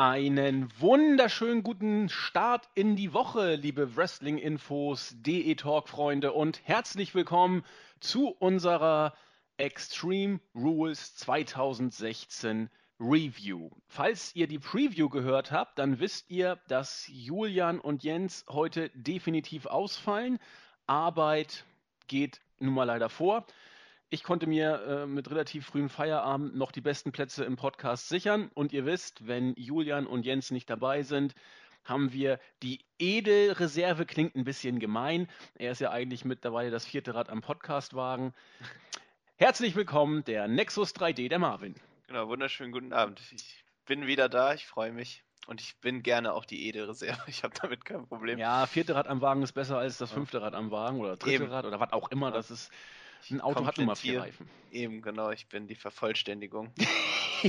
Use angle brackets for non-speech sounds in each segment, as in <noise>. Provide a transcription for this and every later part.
Einen wunderschönen guten Start in die Woche, liebe Wrestling-Infos, DE-Talk-Freunde und herzlich willkommen zu unserer Extreme Rules 2016 Review. Falls ihr die Preview gehört habt, dann wisst ihr, dass Julian und Jens heute definitiv ausfallen. Arbeit geht nun mal leider vor. Ich konnte mir äh, mit relativ frühem Feierabend noch die besten Plätze im Podcast sichern. Und ihr wisst, wenn Julian und Jens nicht dabei sind, haben wir die Edelreserve. Klingt ein bisschen gemein. Er ist ja eigentlich mittlerweile das vierte Rad am Podcastwagen. <laughs> Herzlich willkommen, der Nexus 3D, der Marvin. Genau, wunderschönen guten Abend. Ich bin wieder da, ich freue mich. Und ich bin gerne auch die Edelreserve. Ich habe damit kein Problem. Ja, vierte Rad am Wagen ist besser als das fünfte Rad am Wagen oder dritte Eben. Rad oder was auch immer. Das ist ein Auto hat nun mal vier Reifen. Eben, genau, ich bin die Vervollständigung. <laughs>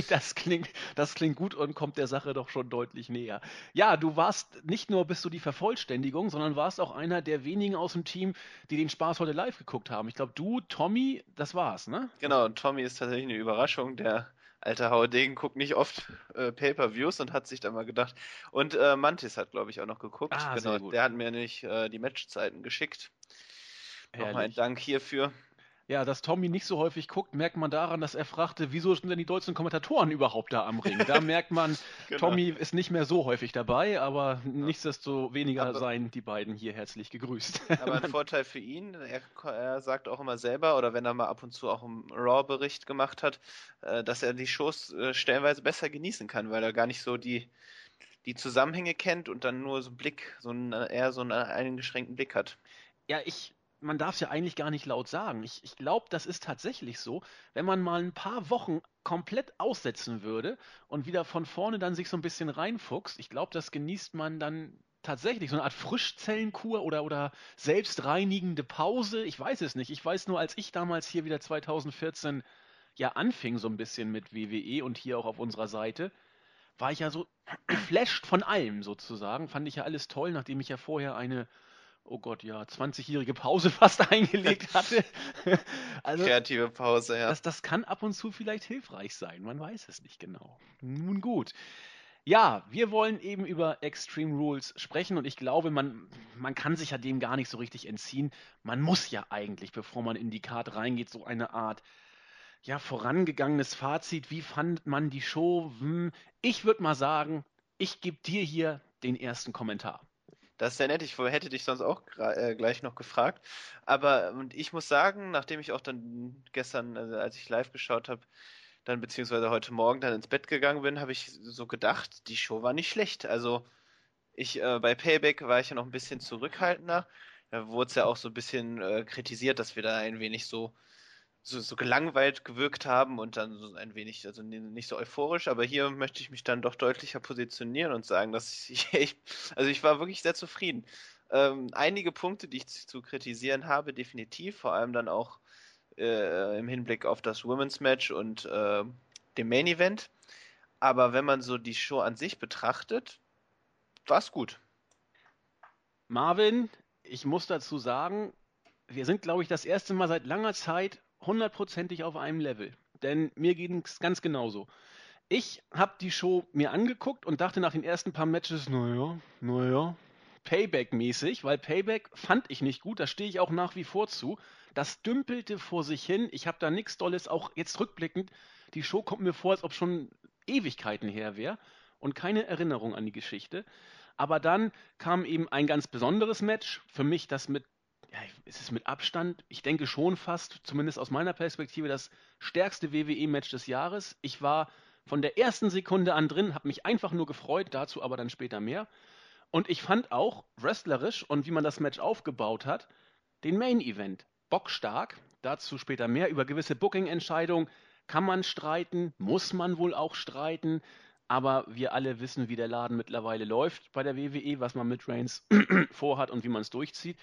Das klingt, das klingt gut und kommt der Sache doch schon deutlich näher. Ja, du warst nicht nur bist du die Vervollständigung, sondern warst auch einer der wenigen aus dem Team, die den Spaß heute live geguckt haben. Ich glaube, du, Tommy, das war's, ne? Genau, und Tommy ist tatsächlich eine Überraschung. Der alte Hauerdegen guckt nicht oft äh, Pay-Per-Views und hat sich da mal gedacht. Und äh, Mantis hat, glaube ich, auch noch geguckt. Ah, genau, sehr gut. der hat mir nicht äh, die Matchzeiten geschickt. Nochmal ein. Dank hierfür. Ja, dass Tommy nicht so häufig guckt, merkt man daran, dass er fragte, wieso sind denn die deutschen Kommentatoren überhaupt da am Ring? Da <laughs> merkt man, Genau. Tommy ist nicht mehr so häufig dabei, aber nichtsdestoweniger Aber- seien die beiden hier herzlich gegrüßt. Aber ein <laughs> Vorteil für ihn, er, er sagt auch immer selber, oder wenn er mal ab und zu auch einen Raw-Bericht gemacht hat, äh, dass er die Shows äh, stellenweise besser genießen kann, weil er gar nicht so die, die Zusammenhänge kennt und dann nur so einen Blick, so einen, eher so einen eingeschränkten Blick hat. Ja, ich, man darf es ja eigentlich gar nicht laut sagen. Ich, ich glaube, das ist tatsächlich so. Wenn man mal ein paar Wochen komplett aussetzen würde und wieder von vorne dann sich so ein bisschen reinfuchst, ich glaube, das genießt man dann tatsächlich. So eine Art Frischzellenkur oder, oder selbstreinigende Pause. Ich weiß es nicht. Ich weiß nur, als ich damals hier wieder 2014 ja anfing so ein bisschen mit WWE und hier auch auf unserer Seite, war ich ja so geflasht von allem sozusagen. Fand ich ja alles toll, nachdem ich ja vorher eine oh Gott, ja, 20-jährige Pause <laughs> fast eingelegt hatte. <laughs> also, Kreative Pause, ja. das, das kann ab und zu vielleicht hilfreich sein, man weiß es nicht genau. Nun gut. Ja, wir wollen eben über Extreme Rules sprechen und ich glaube, man, man kann sich ja dem gar nicht so richtig entziehen. Man muss ja eigentlich, bevor man in die Card reingeht, so eine Art ja, vorangegangenes Fazit. Wie fand man die Show? Hm, Ich würde mal sagen, ich gebe dir hier den ersten Kommentar. Das ist sehr nett. Ich hätte dich sonst auch äh, gleich noch gefragt. Aber und ich muss sagen, nachdem ich auch dann gestern, also als ich live geschaut habe, dann beziehungsweise heute Morgen dann ins Bett gegangen bin, habe ich so gedacht, die Show war nicht schlecht. Also ich äh, bei Payback war ich ja noch ein bisschen zurückhaltender. Da wurde es ja auch so ein bisschen äh, kritisiert, dass wir da ein wenig so so, so gelangweilt gewirkt haben und dann so ein wenig, also ni- nicht so euphorisch, aber hier möchte ich mich dann doch deutlicher positionieren und sagen, dass <laughs> ich echt, also ich war wirklich sehr zufrieden. Ähm, einige Punkte, die ich zu zu kritisieren habe, definitiv, vor allem dann auch äh, im Hinblick auf das Women's Match und äh, dem Main Event. Aber wenn man so die Show an sich betrachtet, war es gut. Marvin, ich muss dazu sagen, wir sind, glaube ich, das erste Mal seit langer Zeit hundertprozentig auf einem Level. Denn mir ging es ganz genauso. Ich habe die Show mir angeguckt und dachte nach den ersten paar Matches, naja, naja, Payback-mäßig, weil Payback fand ich nicht gut, da stehe ich auch nach wie vor zu. Das dümpelte vor sich hin, ich habe da nichts Dolles, auch jetzt rückblickend, die Show kommt mir vor, als ob schon Ewigkeiten her wäre und keine Erinnerung an die Geschichte. Aber dann kam eben ein ganz besonderes Match, für mich das mit, ja, ist es mit Abstand, ich denke schon fast, zumindest aus meiner Perspektive, das stärkste WWE-Match des Jahres. Ich war von der ersten Sekunde an drin, habe mich einfach nur gefreut, dazu aber dann später mehr. Und ich fand auch wrestlerisch und wie man das Match aufgebaut hat, den Main Event bockstark. Dazu später mehr. Über gewisse Booking-Entscheidungen kann man streiten, muss man wohl auch streiten. Aber wir alle wissen, wie der Laden mittlerweile läuft bei der WWE, was man mit Reigns <clears throat> vorhat und wie man es durchzieht.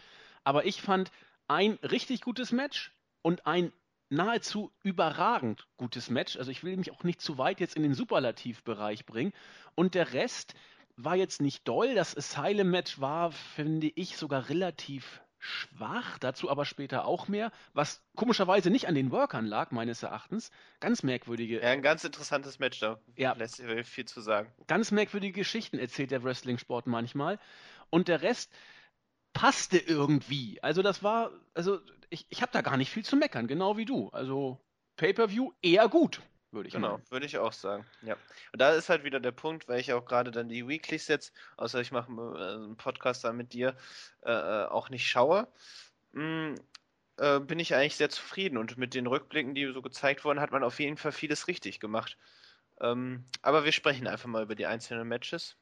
Aber ich fand ein richtig gutes Match und ein nahezu überragend gutes Match. Also ich will mich auch nicht zu weit jetzt in den Superlativbereich bringen. Und der Rest war jetzt nicht doll. Das Asylum-Match war, finde ich, sogar relativ schwach, dazu aber später auch mehr, was komischerweise nicht an den Workern lag, meines Erachtens. Ganz merkwürdige. Ja, ein ganz interessantes Match, da Ja. lässt sich viel zu sagen. ganz merkwürdige Geschichten erzählt der Wrestling-Sport manchmal. Und der Rest passte irgendwie. Also das war, also ich, ich habe da gar nicht viel zu meckern, genau wie du. Also Pay-per-View eher gut, würde ich Genau, meinen. würde ich auch sagen. Ja. Und da ist halt wieder der Punkt, weil ich auch gerade dann die Weeklies jetzt, außer ich mache äh, einen Podcast dann mit dir, äh, äh, auch nicht schaue, mh, äh, bin ich eigentlich sehr zufrieden. Und mit den Rückblicken, die so gezeigt wurden, hat man auf jeden Fall vieles richtig gemacht. Ähm, aber wir sprechen einfach mal über die einzelnen Matches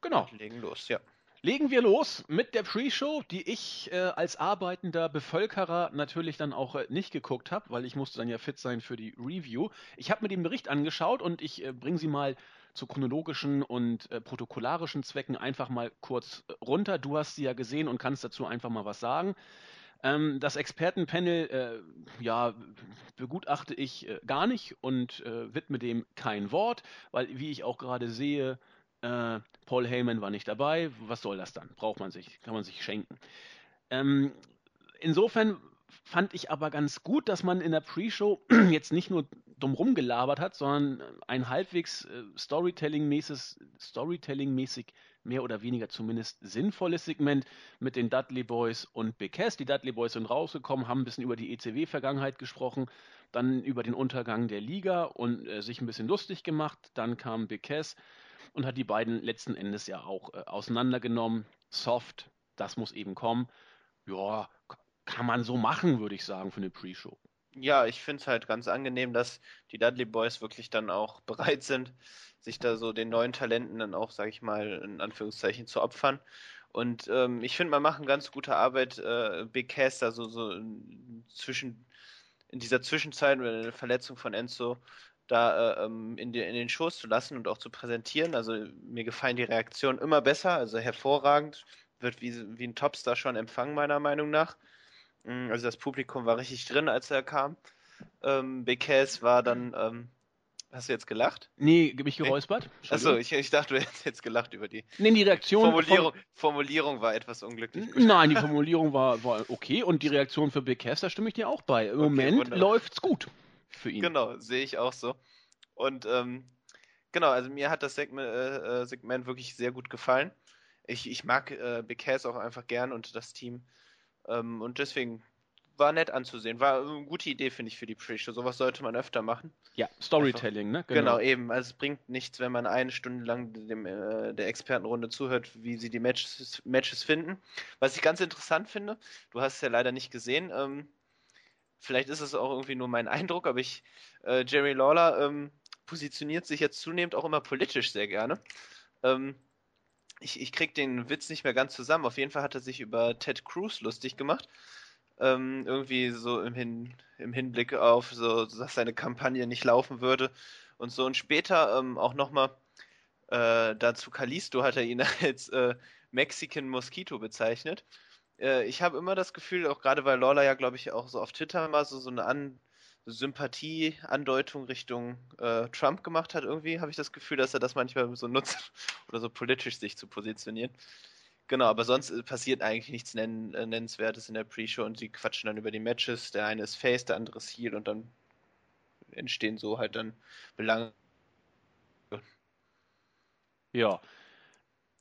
Genau. und legen los, ja. Legen wir los mit der Pre-Show, die ich äh, als arbeitender Bevölkerer natürlich dann auch äh, nicht geguckt habe, weil ich musste dann ja fit sein für die Review. Ich habe mir den Bericht angeschaut und ich äh, bringe sie mal zu chronologischen und äh, protokollarischen Zwecken einfach mal kurz runter. Du hast sie ja gesehen und kannst dazu einfach mal was sagen. Ähm, das Expertenpanel, äh, ja, begutachte ich äh, gar nicht und äh, widme dem kein Wort, weil, wie ich auch gerade sehe, äh, Paul Heyman war nicht dabei. Was soll das dann? Braucht man sich, kann man sich schenken. Ähm, insofern fand ich aber ganz gut, dass man in der Pre-Show <clears throat> jetzt nicht nur dumm rumgelabert hat, sondern ein halbwegs äh, Storytelling-mäßig, Storytelling-mäßig mehr oder weniger zumindest sinnvolles Segment mit den Dudley Boys und Big Cass. Die Dudley Boys sind rausgekommen, haben ein bisschen über die ECW-Vergangenheit gesprochen, dann über den Untergang der Liga und äh, sich ein bisschen lustig gemacht. Dann kam Big Cass und hat die beiden letzten Endes ja auch äh, auseinandergenommen. Soft, das muss eben kommen. Ja, kann man so machen, würde ich sagen, für eine Pre-Show. Ja, ich finde es halt ganz angenehm, dass die Dudley Boys wirklich dann auch <laughs> bereit sind, sich da so den neuen Talenten dann auch, sag ich mal, in Anführungszeichen zu opfern. Und ähm, ich finde, man macht eine ganz gute Arbeit, äh, Big Cass da so, so in, zwischen, in dieser Zwischenzeit oder der Verletzung von Enzo da äh, ähm, in, die, in den Shows zu lassen und auch zu präsentieren. Also mir gefallen die Reaktionen immer besser, also hervorragend. Wird wie, wie ein Topstar schon empfangen, meiner Meinung nach. Mm, Also das Publikum war richtig drin, als er kam. Ähm, Cass war dann, ähm, hast du jetzt gelacht? Nee, mich geräuspert. Achso, ich, ich dachte, du hättest jetzt gelacht über die Nee, die Reaktion Formulierung. Formulierung war etwas unglücklich. Von, nein, die Formulierung war, war okay und die Reaktion für Cass, da stimme ich dir auch bei. Im Moment wunderbar. läuft's gut für ihn. Genau, sehe ich auch so. Und ähm, genau, also mir hat das Segment, äh, äh, Segment wirklich sehr gut gefallen. Ich, ich mag äh, Big Cass auch einfach gern und das Team. Ähm, und deswegen war nett anzusehen. War eine gute Idee, finde ich, für die Pre-Show. Sowas sollte man öfter machen. Ja, Storytelling, ne? Genau. eben. Also es bringt nichts, wenn man eine Stunde lang dem, äh, der Expertenrunde zuhört, wie sie die Matches, Matches finden. Was ich ganz interessant finde, du hast es ja leider nicht gesehen, ähm, vielleicht ist es auch irgendwie nur mein Eindruck, aber ich, äh, Jerry Lawler ähm, positioniert sich jetzt zunehmend auch immer politisch sehr gerne. Ähm, ich, ich krieg den Witz nicht mehr ganz zusammen. Auf jeden Fall hat er sich über Ted Cruz lustig gemacht. Ähm, irgendwie so im, Hin, im Hinblick auf, so, dass seine Kampagne nicht laufen würde und so. Und später ähm, auch nochmal äh, dazu Kalisto hat er ihn <laughs> als äh, Mexican Mosquito bezeichnet. Äh, ich habe immer das Gefühl, auch gerade weil Lawler ja, glaube ich, auch so auf Twitter mal so, so eine An Sympathie-Andeutung Richtung äh, Trump gemacht hat, irgendwie habe ich das Gefühl, dass er das manchmal so nutzt <laughs> oder so politisch sich zu positionieren. Genau, aber sonst äh, passiert eigentlich nichts nenn äh, Nennenswertes in der Pre-Show und sie quatschen dann über die Matches. Der eine ist Face, der andere ist Heel und dann entstehen so halt dann Belange. Ja.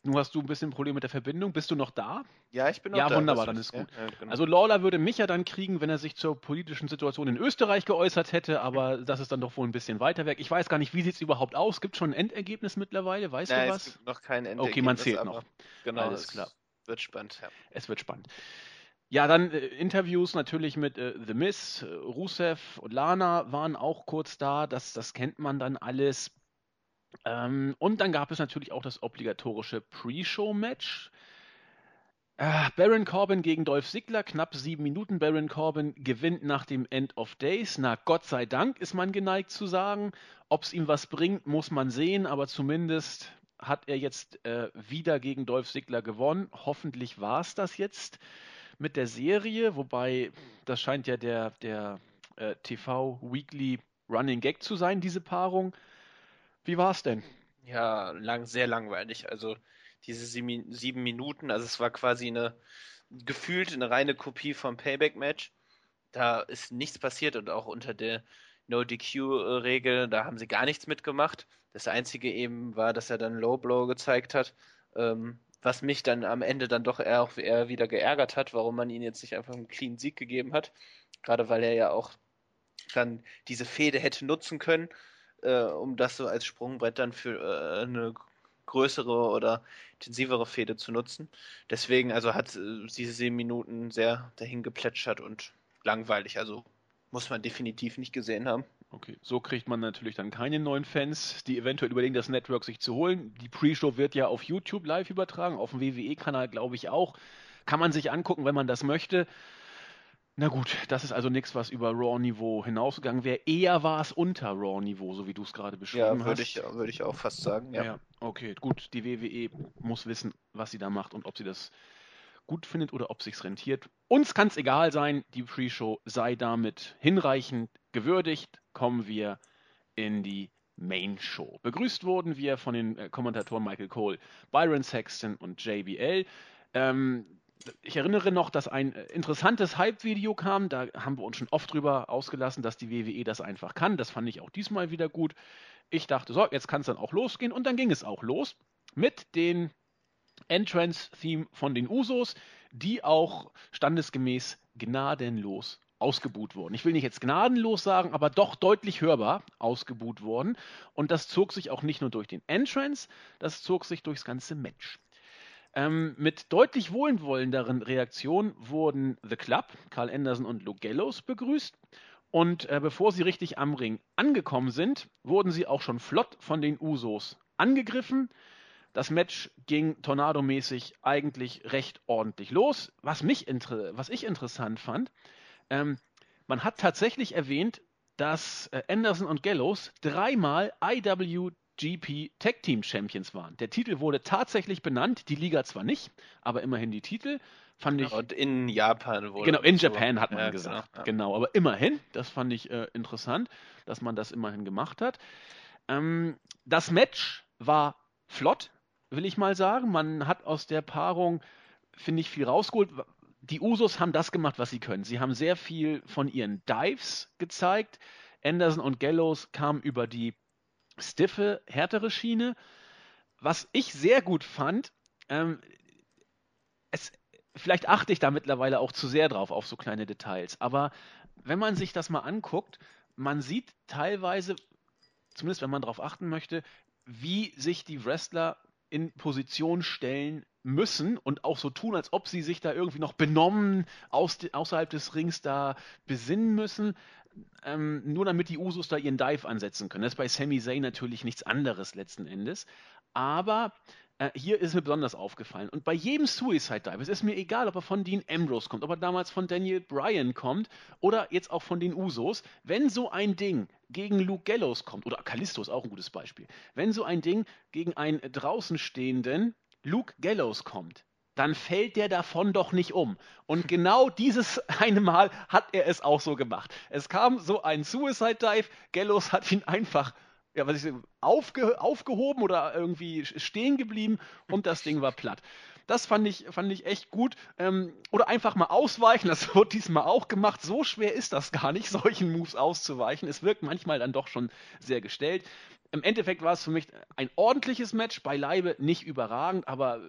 Nun hast du ein bisschen Problem mit der Verbindung. Bist du noch da? Ja, ich bin noch Ja, da. wunderbar, Was- dann ist ja, gut. ja, genau. Also Lawler würde mich ja dann kriegen, wenn er sich zur politischen Situation in Österreich geäußert hätte, aber das ist dann doch wohl ein bisschen weiter weg. Ich weiß gar nicht, wie sieht es überhaupt aus? Gibt schon ein Endergebnis mittlerweile? Weißt Nein, du es was? gibt noch kein Ende. Okay, man zählt noch. Genau, Alles es klar. Wird spannend, ja. Es wird spannend. Ja, dann äh, Interviews natürlich mit äh, The Miz, äh, Rusev und Lana waren auch kurz da. Das, das kennt man dann alles. Ähm, und dann gab es natürlich auch das obligatorische Pre-Show-Match. Äh, Baron Corbin gegen Dolph Ziggler, knapp sieben Minuten. Baron Corbin gewinnt nach dem End of Days. Na, Gott sei Dank ist man geneigt zu sagen. Ob es ihm was bringt, muss man sehen, aber zumindest hat er jetzt äh, wieder gegen Dolph Ziggler gewonnen. Hoffentlich war es das jetzt mit der Serie, wobei das scheint ja der, der äh, TV Weekly Running Gag zu sein, diese Paarung. Wie war es denn? Ja, lang, sehr langweilig. Also diese sieben, Minuten, also es war quasi eine, gefühlt eine reine Kopie vom Payback-Match. Da ist nichts passiert und auch unter der No-DQ-Regel, da haben sie gar nichts mitgemacht. Das Einzige eben war, dass er dann Low Blow gezeigt hat, ähm, was mich dann am Ende dann doch eher, auch eher wieder geärgert hat, warum man ihn jetzt nicht einfach einen clean Sieg gegeben hat. Gerade weil er ja auch dann diese Fehde hätte nutzen können, äh, um das so als Sprungbrett dann für äh, eine größere oder intensivere Fehde zu nutzen. Deswegen also hat äh, diese sieben Minuten sehr dahin geplätschert und langweilig. Also muss man definitiv nicht gesehen haben. Okay, so kriegt man natürlich dann keine neuen Fans, die eventuell überlegen, das Network sich zu holen. Die Pre-Show wird ja auf YouTube live übertragen, auf dem WWE-Kanal glaube ich auch. Kann man sich angucken, wenn man das möchte. Na gut, das ist also nichts, was über Raw-Niveau hinausgegangen wäre. Eher war es unter Raw-Niveau, so wie du es gerade beschrieben ja, würde hast. Ja, würde ich auch fast sagen. Ja. ja, okay, gut. Die WWE muss wissen, was sie da macht und ob sie das gut findet oder ob sich's rentiert. Uns kann es egal sein. Die Pre-Show sei damit hinreichend gewürdigt. Kommen wir in die Main Show. Begrüßt wurden wir von den äh, Kommentatoren Michael Cole, Byron Sexton und JBL. Ähm, ich erinnere noch, dass ein äh, interessantes Hype-Video kam. Da haben wir uns schon oft drüber ausgelassen, dass die WWE das einfach kann. Das fand ich auch diesmal wieder gut. Ich dachte, so, jetzt kann es dann auch losgehen. Und dann ging es auch los mit den Entrance-Theme von den Usos, die auch standesgemäß gnadenlos ausgebuht wurden. Ich will nicht jetzt gnadenlos sagen, aber doch deutlich hörbar ausgebuht worden. Und das zog sich auch nicht nur durch den Entrance, das zog sich durchs ganze Match. Ähm, mit deutlich wohlwollenderen Reaktionen wurden The Club, Carl Anderson und Luke Gallows begrüßt. Und äh, bevor sie richtig am Ring angekommen sind, wurden sie auch schon flott von den Usos angegriffen. Das Match ging tornadomäßig eigentlich recht ordentlich los. Was, mich was ich interessant fand, ähm, man hat tatsächlich erwähnt, dass äh, Anderson und Gallows dreimal IW GP Tag Team Champions waren. Der Titel wurde tatsächlich benannt, die Liga zwar nicht, aber immerhin die Titel. Fand ich, und in Japan wurde. Genau, in so. Japan hat man ja, gesagt. Genau, ja. genau, aber immerhin, das fand ich äh, interessant, dass man das immerhin gemacht hat. Ähm, das Match war flott, will ich mal sagen. Man hat aus der Paarung, finde ich, viel rausgeholt. Die Usos haben das gemacht, was sie können. Sie haben sehr viel von ihren Dives gezeigt. Anderson und Gallows kamen über die stiffe, härtere Schiene. Was ich sehr gut fand, ähm, es, vielleicht achte ich da mittlerweile auch zu sehr drauf, auf so kleine Details, aber wenn man sich das mal anguckt, man sieht teilweise, zumindest wenn man darauf achten möchte, wie sich die Wrestler in Position stellen müssen und auch so tun, als ob sie sich da irgendwie noch benommen aus, außerhalb des Rings da besinnen müssen ähm, nur damit die Usos da ihren Dive ansetzen können. Das ist bei Sami Zayn natürlich nichts anderes letzten Endes. Aber äh, hier ist mir besonders aufgefallen. Und bei jedem Suicide Dive, es ist mir egal, ob er von Dean Ambrose kommt, ob er damals von Daniel Bryan kommt oder jetzt auch von den Usos, wenn so ein Ding gegen Luke Gallows kommt, oder Kalisto ist auch ein gutes Beispiel, wenn so ein Ding gegen einen draußen stehenden Luke Gallows kommt, dann fällt der davon doch nicht um. Und genau dieses <laughs> eine Mal hat er es auch so gemacht. Es kam so ein Suicide Dive, Gallows hat ihn einfach ja, was ich aufge, aufgehoben oder irgendwie stehen geblieben und das Ding war platt. Das fand ich, fand ich echt gut. Ähm, oder einfach mal ausweichen, das <laughs> wird diesmal auch gemacht. So schwer ist das gar nicht, <laughs> solchen Moves auszuweichen. Es wirkt manchmal dann doch schon sehr gestellt. Im Endeffekt war es für mich ein ordentliches Match, beileibe nicht überragend, aber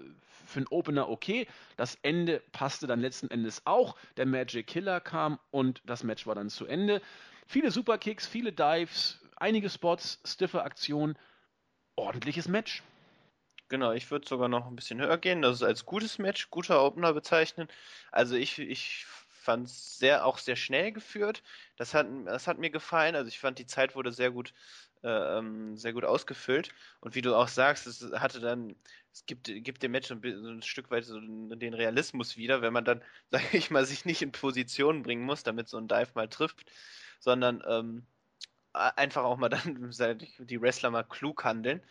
für einen Opener okay. Das Ende passte dann letzten Endes auch. Der Magic Killer kam und das Match war dann zu Ende. Viele Superkicks, viele Dives, einige Spots, stiffe Aktionen. Ordentliches Match. Genau, ich würde sogar noch ein bisschen höher gehen. Das ist als gutes Match, guter Opener bezeichnen. Also ich, ich fand es sehr, auch sehr schnell geführt. Das hat, das hat mir gefallen. Also ich fand, die Zeit wurde sehr gut äh, ähm, sehr gut ausgefüllt. Und wie du auch sagst, es hatte dann, es gibt, gibt dem Match ein, so ein Stück weit so den Realismus wieder, wenn man dann, <laughs> sage ich mal, sich nicht in Position bringen muss, damit so ein Dive mal trifft, sondern ähm, einfach auch mal dann <laughs> die Wrestler mal klug handeln.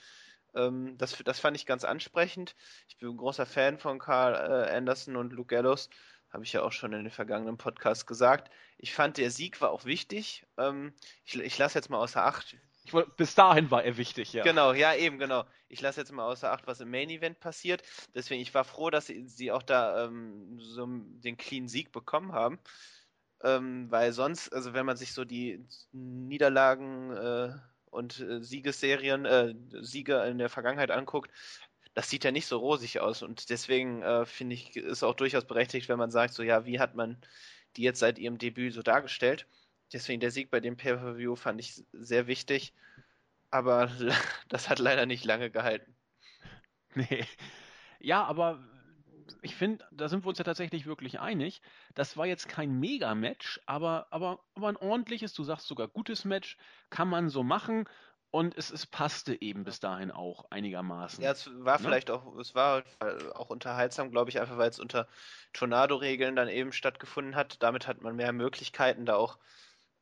Ähm, das, das fand ich ganz ansprechend. Ich bin ein großer Fan von Carl äh, Anderson und Luke Gallows habe ich ja auch schon in den vergangenen Podcasts gesagt. Ich fand, der Sieg war auch wichtig. Ähm, ich, ich lasse jetzt mal außer Acht, Ich bis dahin war er wichtig, ja. Genau, ja, eben, genau. Ich lasse jetzt mal außer Acht, was im Main Event passiert. Deswegen, ich war froh, dass sie, sie auch da ähm, so den clean Sieg bekommen haben. Ähm, weil sonst, also wenn man sich so die Niederlagen äh, und äh, Siegesserien, äh, Siege in der Vergangenheit anguckt, das sieht ja nicht so rosig aus. Und deswegen äh, finde ich, ist auch durchaus berechtigt, wenn man sagt, so ja, wie hat man die jetzt seit ihrem Debüt so dargestellt? Deswegen der Sieg bei dem Pay-Per-View fand ich sehr wichtig. Aber <laughs> das hat leider nicht lange gehalten. Nee. Ja, aber ich finde, da sind wir uns ja tatsächlich wirklich einig. Das war jetzt kein Mega-Match, aber, aber, aber ein ordentliches, du sagst sogar gutes Match, kann man so machen. Und es, es passte eben bis dahin auch einigermaßen. Ja, es war ne? vielleicht auch, es war auch unterhaltsam, glaube ich, einfach weil es unter Tornado-Regeln dann eben stattgefunden hat. Damit hat man mehr Möglichkeiten da auch.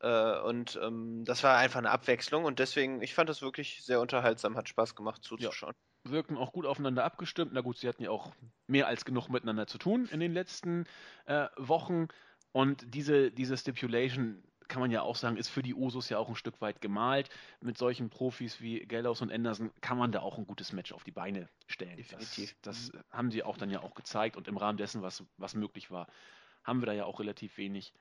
Äh, und ähm, das war einfach eine Abwechslung und deswegen, ich fand das wirklich sehr unterhaltsam, hat Spaß gemacht zuzuschauen. Ja wirken auch gut aufeinander abgestimmt. Na gut, sie hatten ja auch mehr als genug miteinander zu tun in den letzten äh, Wochen. Und diese, diese Stipulation, kann man ja auch sagen, ist für die Usos ja auch ein Stück weit gemalt. Mit solchen Profis wie Gallows und Anderson kann man da auch ein gutes Match auf die Beine stellen. Definitiv. Das, das haben sie auch dann ja auch gezeigt und im Rahmen dessen, was, was möglich war, haben wir da ja auch relativ wenig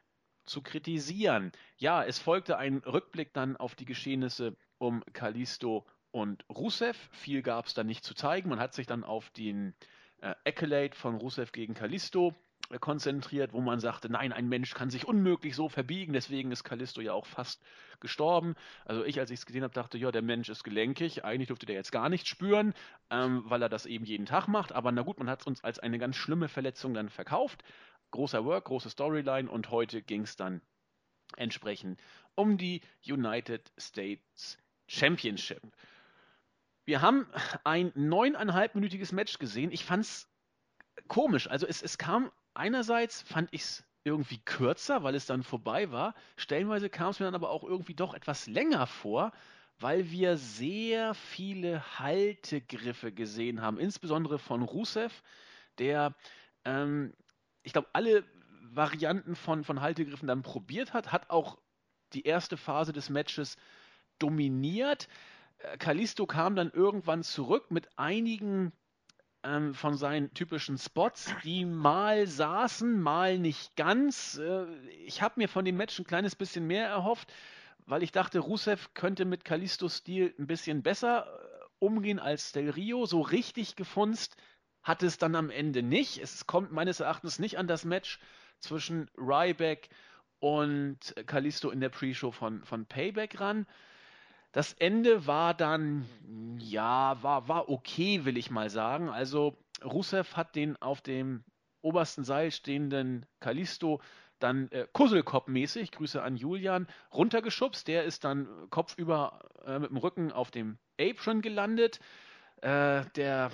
zu kritisieren. Ja, es folgte ein Rückblick dann auf die Geschehnisse um Kalisto und Rusev. Viel gab es da nicht zu zeigen. Man hat sich dann auf den äh, Accolade von Rusev gegen Kalisto äh, konzentriert, wo man sagte, nein, ein Mensch kann sich unmöglich so verbiegen, deswegen ist Kalisto ja auch fast gestorben. Also ich, als ich es gesehen habe, dachte, ja, der Mensch ist gelenkig, eigentlich dürfte der jetzt gar nichts spüren, ähm, weil er das eben jeden Tag macht, aber na gut, man hat es uns als eine ganz schlimme Verletzung dann verkauft. Großer Work, große Storyline und heute ging es dann entsprechend um die United States Championship. Wir haben ein neuneinhalbminütiges Match gesehen. Ich fand es komisch. Also es, es kam einerseits, fand ich es irgendwie kürzer, weil es dann vorbei war. Stellenweise kam es mir dann aber auch irgendwie doch etwas länger vor, weil wir sehr viele Haltegriffe gesehen haben, insbesondere von Rusev, der, ähm, ich glaube, alle Varianten von, von Haltegriffen dann probiert hat, hat auch die erste Phase des Matches dominiert. Kalisto kam dann irgendwann zurück mit einigen ähm, von seinen typischen Spots, die mal saßen, mal nicht ganz. Äh, ich habe mir von dem Match ein kleines bisschen mehr erhofft, weil ich dachte, Rusev könnte mit Kalistos Stil ein bisschen besser äh, umgehen als Del Rio. So richtig gefunzt hat es dann am Ende nicht. Es kommt meines Erachtens nicht an das Match zwischen Ryback und Kalisto in der Pre-Show von, von Payback ran. Das Ende war dann, ja, war, war okay, will ich mal sagen. Also Rusev hat den auf dem obersten Seil stehenden Kalisto dann äh, Kusselkopf-mäßig, Grüße an Julian, runtergeschubst. Der ist dann kopfüber äh, mit dem Rücken auf dem Apron gelandet. Äh, der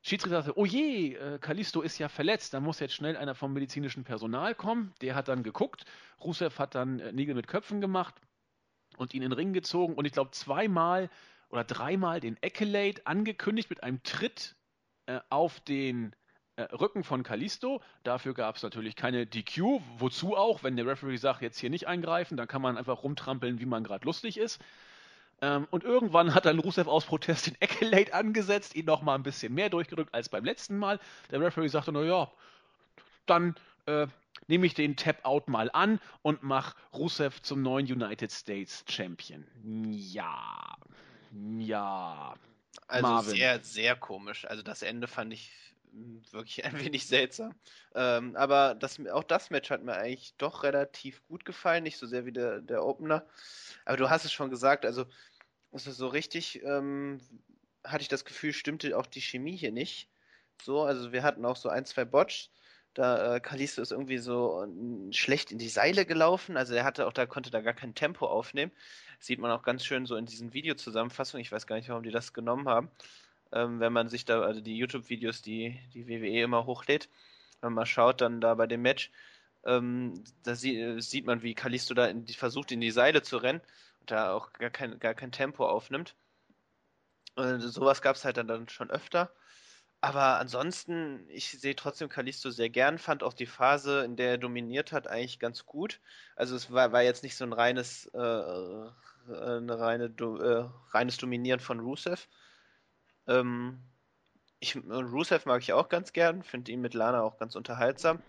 Schiedsrichter sagte, oh je, äh, Kalisto ist ja verletzt, da muss jetzt schnell einer vom medizinischen Personal kommen. Der hat dann geguckt. Rusev hat dann äh, Nägel mit Köpfen gemacht und ihn in den Ring gezogen und ich glaube zweimal oder dreimal den Accolade angekündigt mit einem Tritt äh, auf den äh, Rücken von Kalisto. Dafür gab es natürlich keine DQ. Wozu auch? Wenn der Referee sagt, jetzt hier nicht eingreifen, dann kann man einfach rumtrampeln, wie man gerade lustig ist. Ähm, und irgendwann hat dann Rusev aus Protest den Accolade angesetzt, ihn noch mal ein bisschen mehr durchgedrückt als beim letzten Mal. Der Referee sagte, naja, dann äh, nehme ich den Tap-Out mal an und mache Rusev zum neuen United States Champion. Ja. Ja. Also Marvin. sehr, sehr komisch. Also das Ende fand ich wirklich <laughs> ein wenig seltsam. Ähm, aber das, auch das Match hat mir eigentlich doch relativ gut gefallen, nicht so sehr wie der, der Opener. Aber du hast es schon gesagt, also so richtig ähm, hatte ich das Gefühl, stimmte auch die Chemie hier nicht. So, also wir hatten auch so ein, zwei Botch. Da äh, Kalisto ist irgendwie so äh, schlecht in die Seile gelaufen. Also er hatte auch da konnte da gar kein Tempo aufnehmen. Sieht man auch ganz schön so in diesen Videozusammenfassungen. Ich weiß gar nicht, warum die das genommen haben. Ähm, wenn man sich da, also die YouTube-Videos, die die WWE immer hochlädt, wenn man schaut, dann da bei dem Match, ähm, da sie, sieht man, wie Kalisto da in versucht, in die Seile zu rennen und da auch gar kein, gar kein Tempo aufnimmt. Und sowas gab es halt dann, dann schon öfter. Aber ansonsten, ich sehe trotzdem Kalisto sehr gern, fand auch die Phase, in der er dominiert hat, eigentlich ganz gut. Also es war, war jetzt nicht so ein reines äh, eine reine, äh, reines Dominieren von Rusev. Ähm, ich, Rusev mag ich auch ganz gern, finde ihn mit Lana auch ganz unterhaltsam.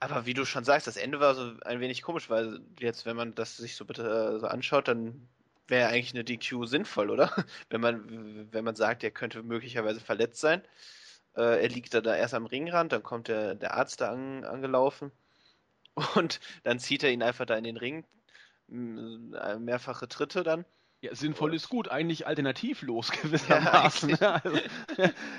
Aber wie du schon sagst, das Ende war so ein wenig komisch, weil jetzt, wenn man das sich so bitte äh, so anschaut, dann wäre eigentlich eine DQ sinnvoll, oder? <laughs> Wenn man, wenn man sagt, er könnte möglicherweise verletzt sein. Äh, er liegt da, da erst am Ringrand, dann kommt der, der Arzt da an, angelaufen <laughs> und dann zieht er ihn einfach da in den Ring. Mehrfache Tritte dann. Ja, sinnvoll ist gut, eigentlich alternativlos <laughs> gewissermaßen. Ja, also,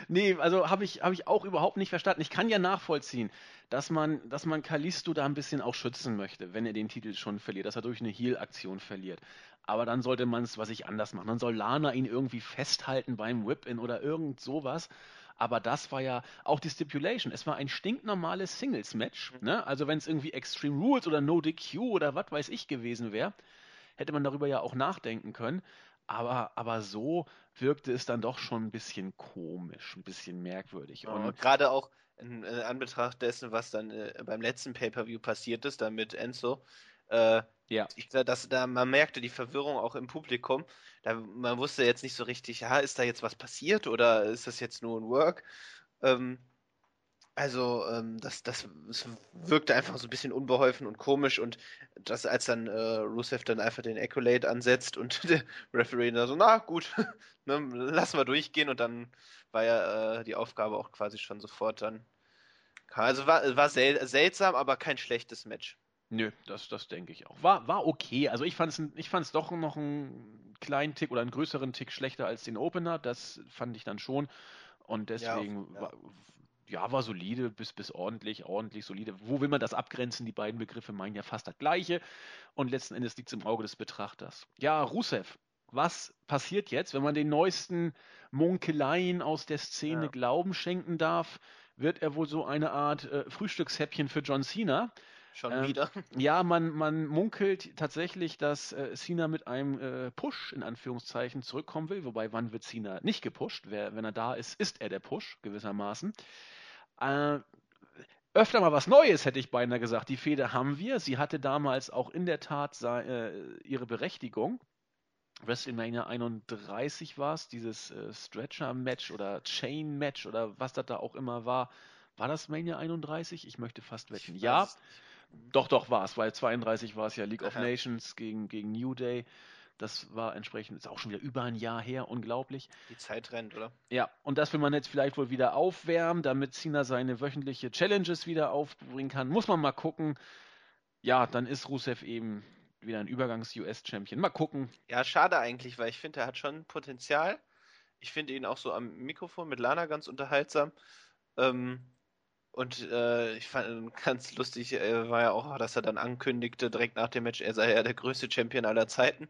nee, also habe ich, hab ich auch überhaupt nicht verstanden. Ich kann ja nachvollziehen, dass man, dass man Kalisto da ein bisschen auch schützen möchte, wenn er den Titel schon verliert, dass er durch eine Heal-Aktion verliert. Aber dann sollte man es, was ich anders machen. Dann soll Lana ihn irgendwie festhalten beim Whip-In oder irgend sowas. Aber das war ja auch die Stipulation. Es war ein stinknormales Singles-Match. Mhm. Ne? Also wenn es irgendwie Extreme Rules oder No DQ oder was weiß ich gewesen wäre, hätte man darüber ja auch nachdenken können. Aber, aber so wirkte es dann doch schon ein bisschen komisch, ein bisschen merkwürdig. Ja, und gerade auch in, in, Anbetracht dessen, was dann äh, beim letzten Pay-Per-View passiert ist, dann mit Enzo, äh, ja. Ich, dass, da, man merkte die Verwirrung auch im Publikum. Da, man wusste jetzt nicht so richtig, ja, ist da jetzt was passiert oder ist das jetzt nur ein Work? Ähm, also, ähm, das, das, das wirkte einfach so ein bisschen unbeholfen und komisch und das, als dann äh, Rusev dann einfach den Accolade ansetzt und <laughs> der Referee da so, na gut, <laughs> ne, lassen wir durchgehen und dann war ja äh, die Aufgabe auch quasi schon sofort dann. Also war, war sel seltsam, aber kein schlechtes Match. Nö, das, das denke ich auch. War, war okay. Also ich fand es ich fand's doch noch einen kleinen Tick oder einen größeren Tick schlechter als den Opener. Das fand ich dann schon. Und deswegen ja, ja. War, ja, war solide bis, bis ordentlich, ordentlich solide. Wo will man das abgrenzen? Die beiden Begriffe meinen ja fast das Gleiche. Und letzten Endes liegt es im Auge des Betrachters. Ja, Rusev, was passiert jetzt, wenn man den neuesten Munkeleien aus der Szene ja. Glauben schenken darf? Wird er wohl so eine Art äh, Frühstückshäppchen für John Cena? Schon ähm, wieder? Ja, man, man munkelt tatsächlich, dass äh, Cena mit einem äh, Push in Anführungszeichen zurückkommen will. Wobei, wann wird Cena nicht gepusht? Wer, wenn er da ist, ist er der Push gewissermaßen. Äh, öfter mal was Neues, hätte ich beinahe gesagt. Die Feder haben wir. Sie hatte damals auch in der Tat äh, ihre Berechtigung. WrestleMania 31 war es, dieses äh, Stretcher-Match oder Chain-Match oder was das da auch immer war. War das Mania 31? Ich möchte fast wetten. Ja, doch, doch war es, weil 32 war es ja League of Nations gegen, gegen New Day. Das war entsprechend, ist auch schon wieder über ein Jahr her, unglaublich. Die Zeit rennt, oder? Ja, und das will man jetzt vielleicht wohl wieder aufwärmen, damit Cena seine wöchentliche Challenges wieder aufbringen kann. Muss man mal gucken. Ja, dann ist Rusev eben wieder ein Übergangs-US-Champion. Mal gucken. Ja, schade eigentlich, weil ich finde, er hat schon Potenzial. Ich finde ihn auch so am Mikrofon mit Lana ganz unterhaltsam. Ähm, und äh, ich fand ganz lustig, äh, war ja auch, dass er dann ankündigte, direkt nach dem Match, er sei ja der größte Champion aller Zeiten.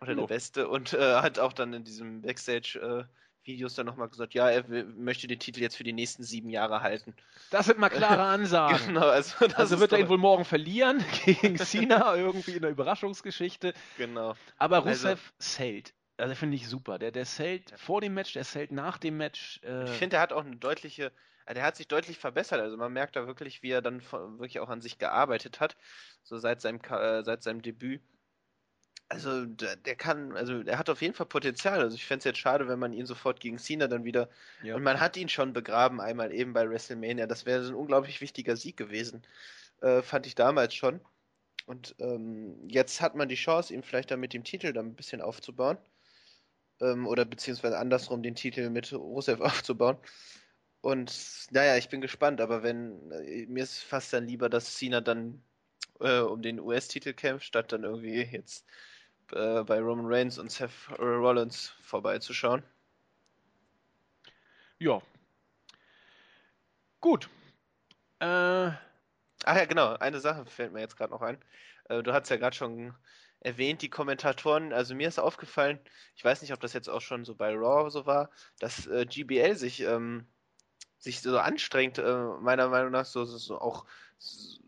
Oder oh. der beste. Und äh, hat auch dann in diesem Backstage-Videos dann nochmal gesagt, ja, er möchte den Titel jetzt für die nächsten sieben Jahre halten. Das sind mal klare <laughs> Ansagen. genau, also, also wird er ihn wohl morgen verlieren <laughs> gegen Cena, irgendwie in der Überraschungsgeschichte. Genau. Aber Rusev also, zählt. Also finde ich super. Der, der zählt vor dem Match, der zählt nach dem Match. Äh ich finde, er hat auch eine deutliche der hat sich deutlich verbessert. Also man merkt da wirklich, wie er dann wirklich auch an sich gearbeitet hat, so seit seinem, äh, seit seinem Debüt. Also der, der, kann, also er hat auf jeden Fall Potenzial. Also ich fände es jetzt schade, wenn man ihn sofort gegen Cena dann wieder. Ja. Und man hat ihn schon begraben, einmal eben bei WrestleMania. Das wäre so ein unglaublich wichtiger Sieg gewesen. Äh, fand ich damals schon. Und ähm, jetzt hat man die Chance, ihn vielleicht dann mit dem Titel dann ein bisschen aufzubauen. Ähm, oder beziehungsweise andersrum den Titel mit Rusev <laughs> aufzubauen. Und naja, ich bin gespannt, aber wenn, äh, mir ist fast dann lieber, dass Cena dann äh, um den US-Titel kämpft, statt dann irgendwie jetzt äh, bei Roman Reigns und Seth Rollins vorbeizuschauen. Ja. Gut. Äh. Ach ja, genau, eine Sache fällt mir jetzt gerade noch ein. Äh, du hast ja gerade schon erwähnt, die Kommentatoren, also mir ist aufgefallen, ich weiß nicht, ob das jetzt auch schon so bei Raw so war, dass äh, GBL sich ähm, sich so anstrengt, äh, meiner Meinung nach, so, so auch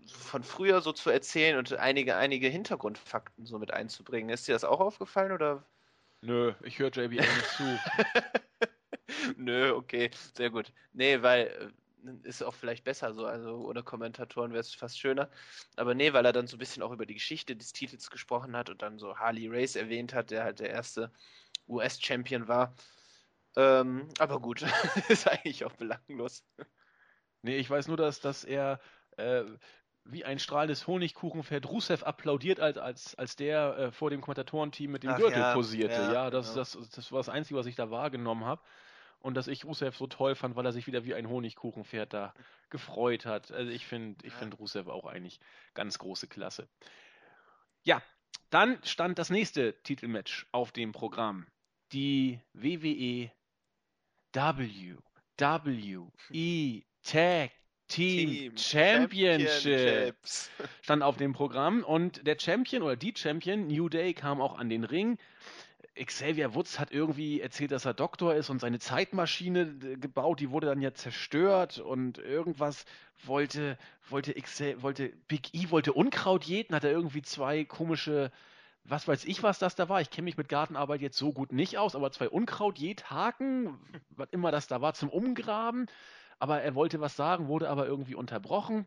von früher so zu erzählen und einige, einige Hintergrundfakten so mit einzubringen. Ist dir das auch aufgefallen oder? Nö, ich höre JBL nicht zu. <laughs> Nö, okay, sehr gut. Nee, weil ist auch vielleicht besser so, also ohne Kommentatoren wäre es fast schöner. Aber nee, weil er dann so ein bisschen auch über die Geschichte des Titels gesprochen hat und dann so Harley Race erwähnt hat, der halt der erste US-Champion war. Ähm, aber gut, <laughs> ist eigentlich auch belanglos. Nee, ich weiß nur, dass, dass er äh, wie ein strahlendes Honigkuchenpferd Rusev applaudiert, als, als, als der äh, vor dem Kommentatorenteam mit dem Ach, Gürtel ja, posierte. Ja, ja das, genau. das, das war das Einzige, was ich da wahrgenommen habe und dass ich Rusev so toll fand, weil er sich wieder wie ein Honigkuchenpferd da gefreut hat. Also ich finde ich ja. find Rusev auch eigentlich ganz große Klasse. Ja, dann stand das nächste Titelmatch auf dem Programm. Die WWE WWE Tag Team, Team Championship <laughs> stand auf dem Programm und der Champion oder die Champion New Day kam auch an den Ring. Xavier Woods hat irgendwie erzählt, dass er Doktor ist und seine Zeitmaschine äh, gebaut, die wurde dann ja zerstört und irgendwas wollte, wollte, Xavier, wollte Big E wollte Unkraut jäten, hat er irgendwie zwei komische, was weiß ich, was das da war. Ich kenne mich mit Gartenarbeit jetzt so gut nicht aus, aber zwei Unkraut Haken, was immer das da war, zum Umgraben. Aber er wollte was sagen, wurde aber irgendwie unterbrochen.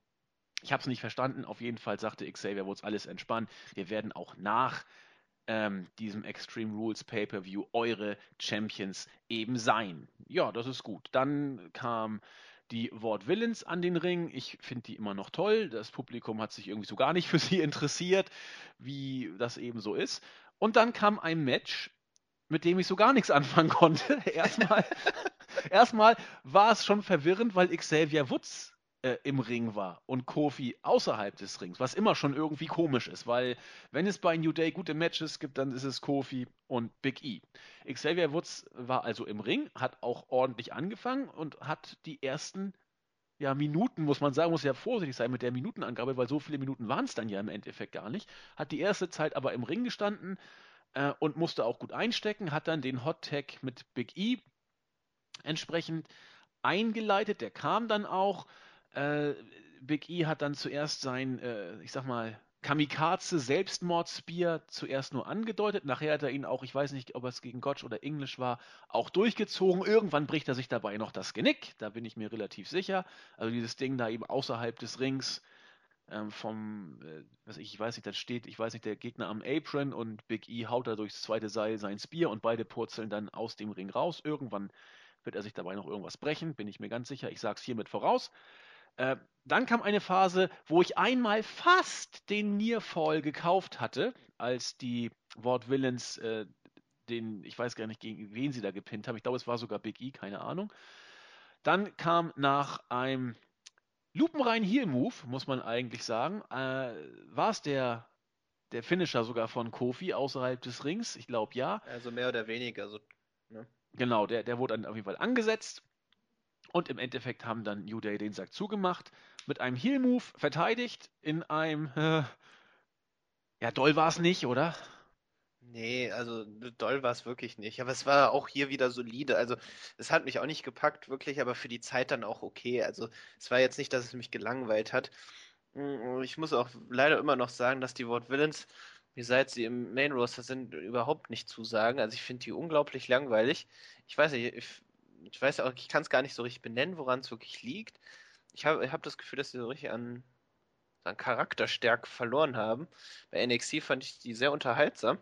Ich habe es nicht verstanden. Auf jeden Fall sagte Xavier Woods alles entspannt. Wir werden auch nach ähm, diesem Extreme Rules Pay-per-View eure Champions eben sein. Ja, das ist gut. Dann kam die Ward Villains an den Ring. Ich finde die immer noch toll. Das Publikum hat sich irgendwie so gar nicht <laughs> für sie interessiert, wie das eben so ist. Und dann kam ein Match, mit dem ich so gar nichts <laughs> anfangen konnte. Erstmal, <laughs> erstmal war es schon verwirrend, weil Xavier Woods äh, im Ring war und Kofi außerhalb des Rings, was immer schon irgendwie komisch ist, weil wenn es bei New Day gute Matches gibt, dann ist es Kofi und Big E. Xavier Woods war also im Ring, hat auch ordentlich angefangen und hat die ersten ja, Minuten, muss man sagen, muss ja vorsichtig sein mit der Minutenangabe, weil so viele Minuten waren es dann ja im Endeffekt gar nicht. Hat die erste Zeit aber im Ring gestanden äh, und musste auch gut einstecken, hat dann den Hot Tag mit Big E entsprechend eingeleitet, der kam dann auch, äh, Big E hat dann zuerst sein, äh, ich sag mal, Kamikaze Selbstmordspear zuerst nur angedeutet, nachher hat er ihn auch, ich weiß nicht, ob es gegen Gotch oder Englisch war, auch durchgezogen. Irgendwann bricht er sich dabei noch das Genick, da bin ich mir relativ sicher. Also dieses Ding da eben außerhalb des Rings ähm, vom, äh, was ich, ich weiß nicht, das steht, ich weiß nicht, der Gegner am Apron und Big E haut da durchs zweite Seil sein Spear und beide purzeln dann aus dem Ring raus. Irgendwann wird er sich dabei noch irgendwas brechen, bin ich mir ganz sicher. Ich sag's hiermit voraus. Äh, dann kam eine Phase, wo ich einmal fast den Nearfall gekauft hatte, als die Ward Villains äh, den, ich weiß gar nicht, gegen wen sie da gepinnt haben. Ich glaube, es war sogar Big E, keine Ahnung. Dann kam nach einem lupenreinen Heel-Move, muss man eigentlich sagen, äh, war es der, der Finisher sogar von Kofi außerhalb des Rings. Ich glaube, ja. Also mehr oder weniger. So, ne? Genau, der, der wurde dann auf jeden Fall angesetzt. Und im Endeffekt haben dann New Day den Sack zugemacht, mit einem Heel-Move verteidigt, in einem. Äh, ja, doll war es nicht, oder? Nee, also doll war es wirklich nicht. Aber es war auch hier wieder solide. Also es hat mich auch nicht gepackt, wirklich, aber für die Zeit dann auch okay. Also es war jetzt nicht, dass es mich gelangweilt hat. Mm, ich muss auch leider immer noch sagen, dass die Wort Villains, wie seit sie im Main Roster sind, überhaupt nicht zusagen. Also ich finde die unglaublich langweilig. Ich weiß nicht, ich, ich weiß auch, ich kann es gar nicht so richtig benennen, woran es wirklich liegt. Ich habe hab das Gefühl, dass sie so richtig an, an Charakterstärke verloren haben. Bei NXT fand ich die sehr unterhaltsam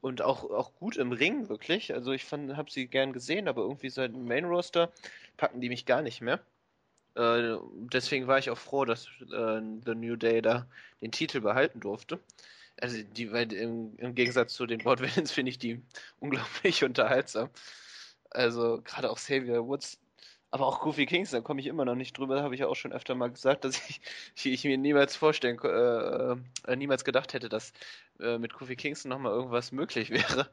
und auch, auch gut im Ring, wirklich. Also ich habe sie gern gesehen, aber irgendwie seit dem Main Roster packen die mich gar nicht mehr. Äh, deswegen war ich auch froh, dass äh, The New Day da den Titel behalten durfte. Also die, weil im, im Gegensatz zu den Bordwillens <laughs> finde ich die <laughs> unglaublich unterhaltsam. Also gerade auch Xavier Woods, aber auch Kofi Kingston, da komme ich immer noch nicht drüber, habe ich auch schon öfter mal gesagt, dass ich, ich, <laughs> ich mir niemals vorstellen, äh, äh, niemals gedacht hätte, dass äh, mit Kofi Kingston nochmal irgendwas möglich <laughs> wäre.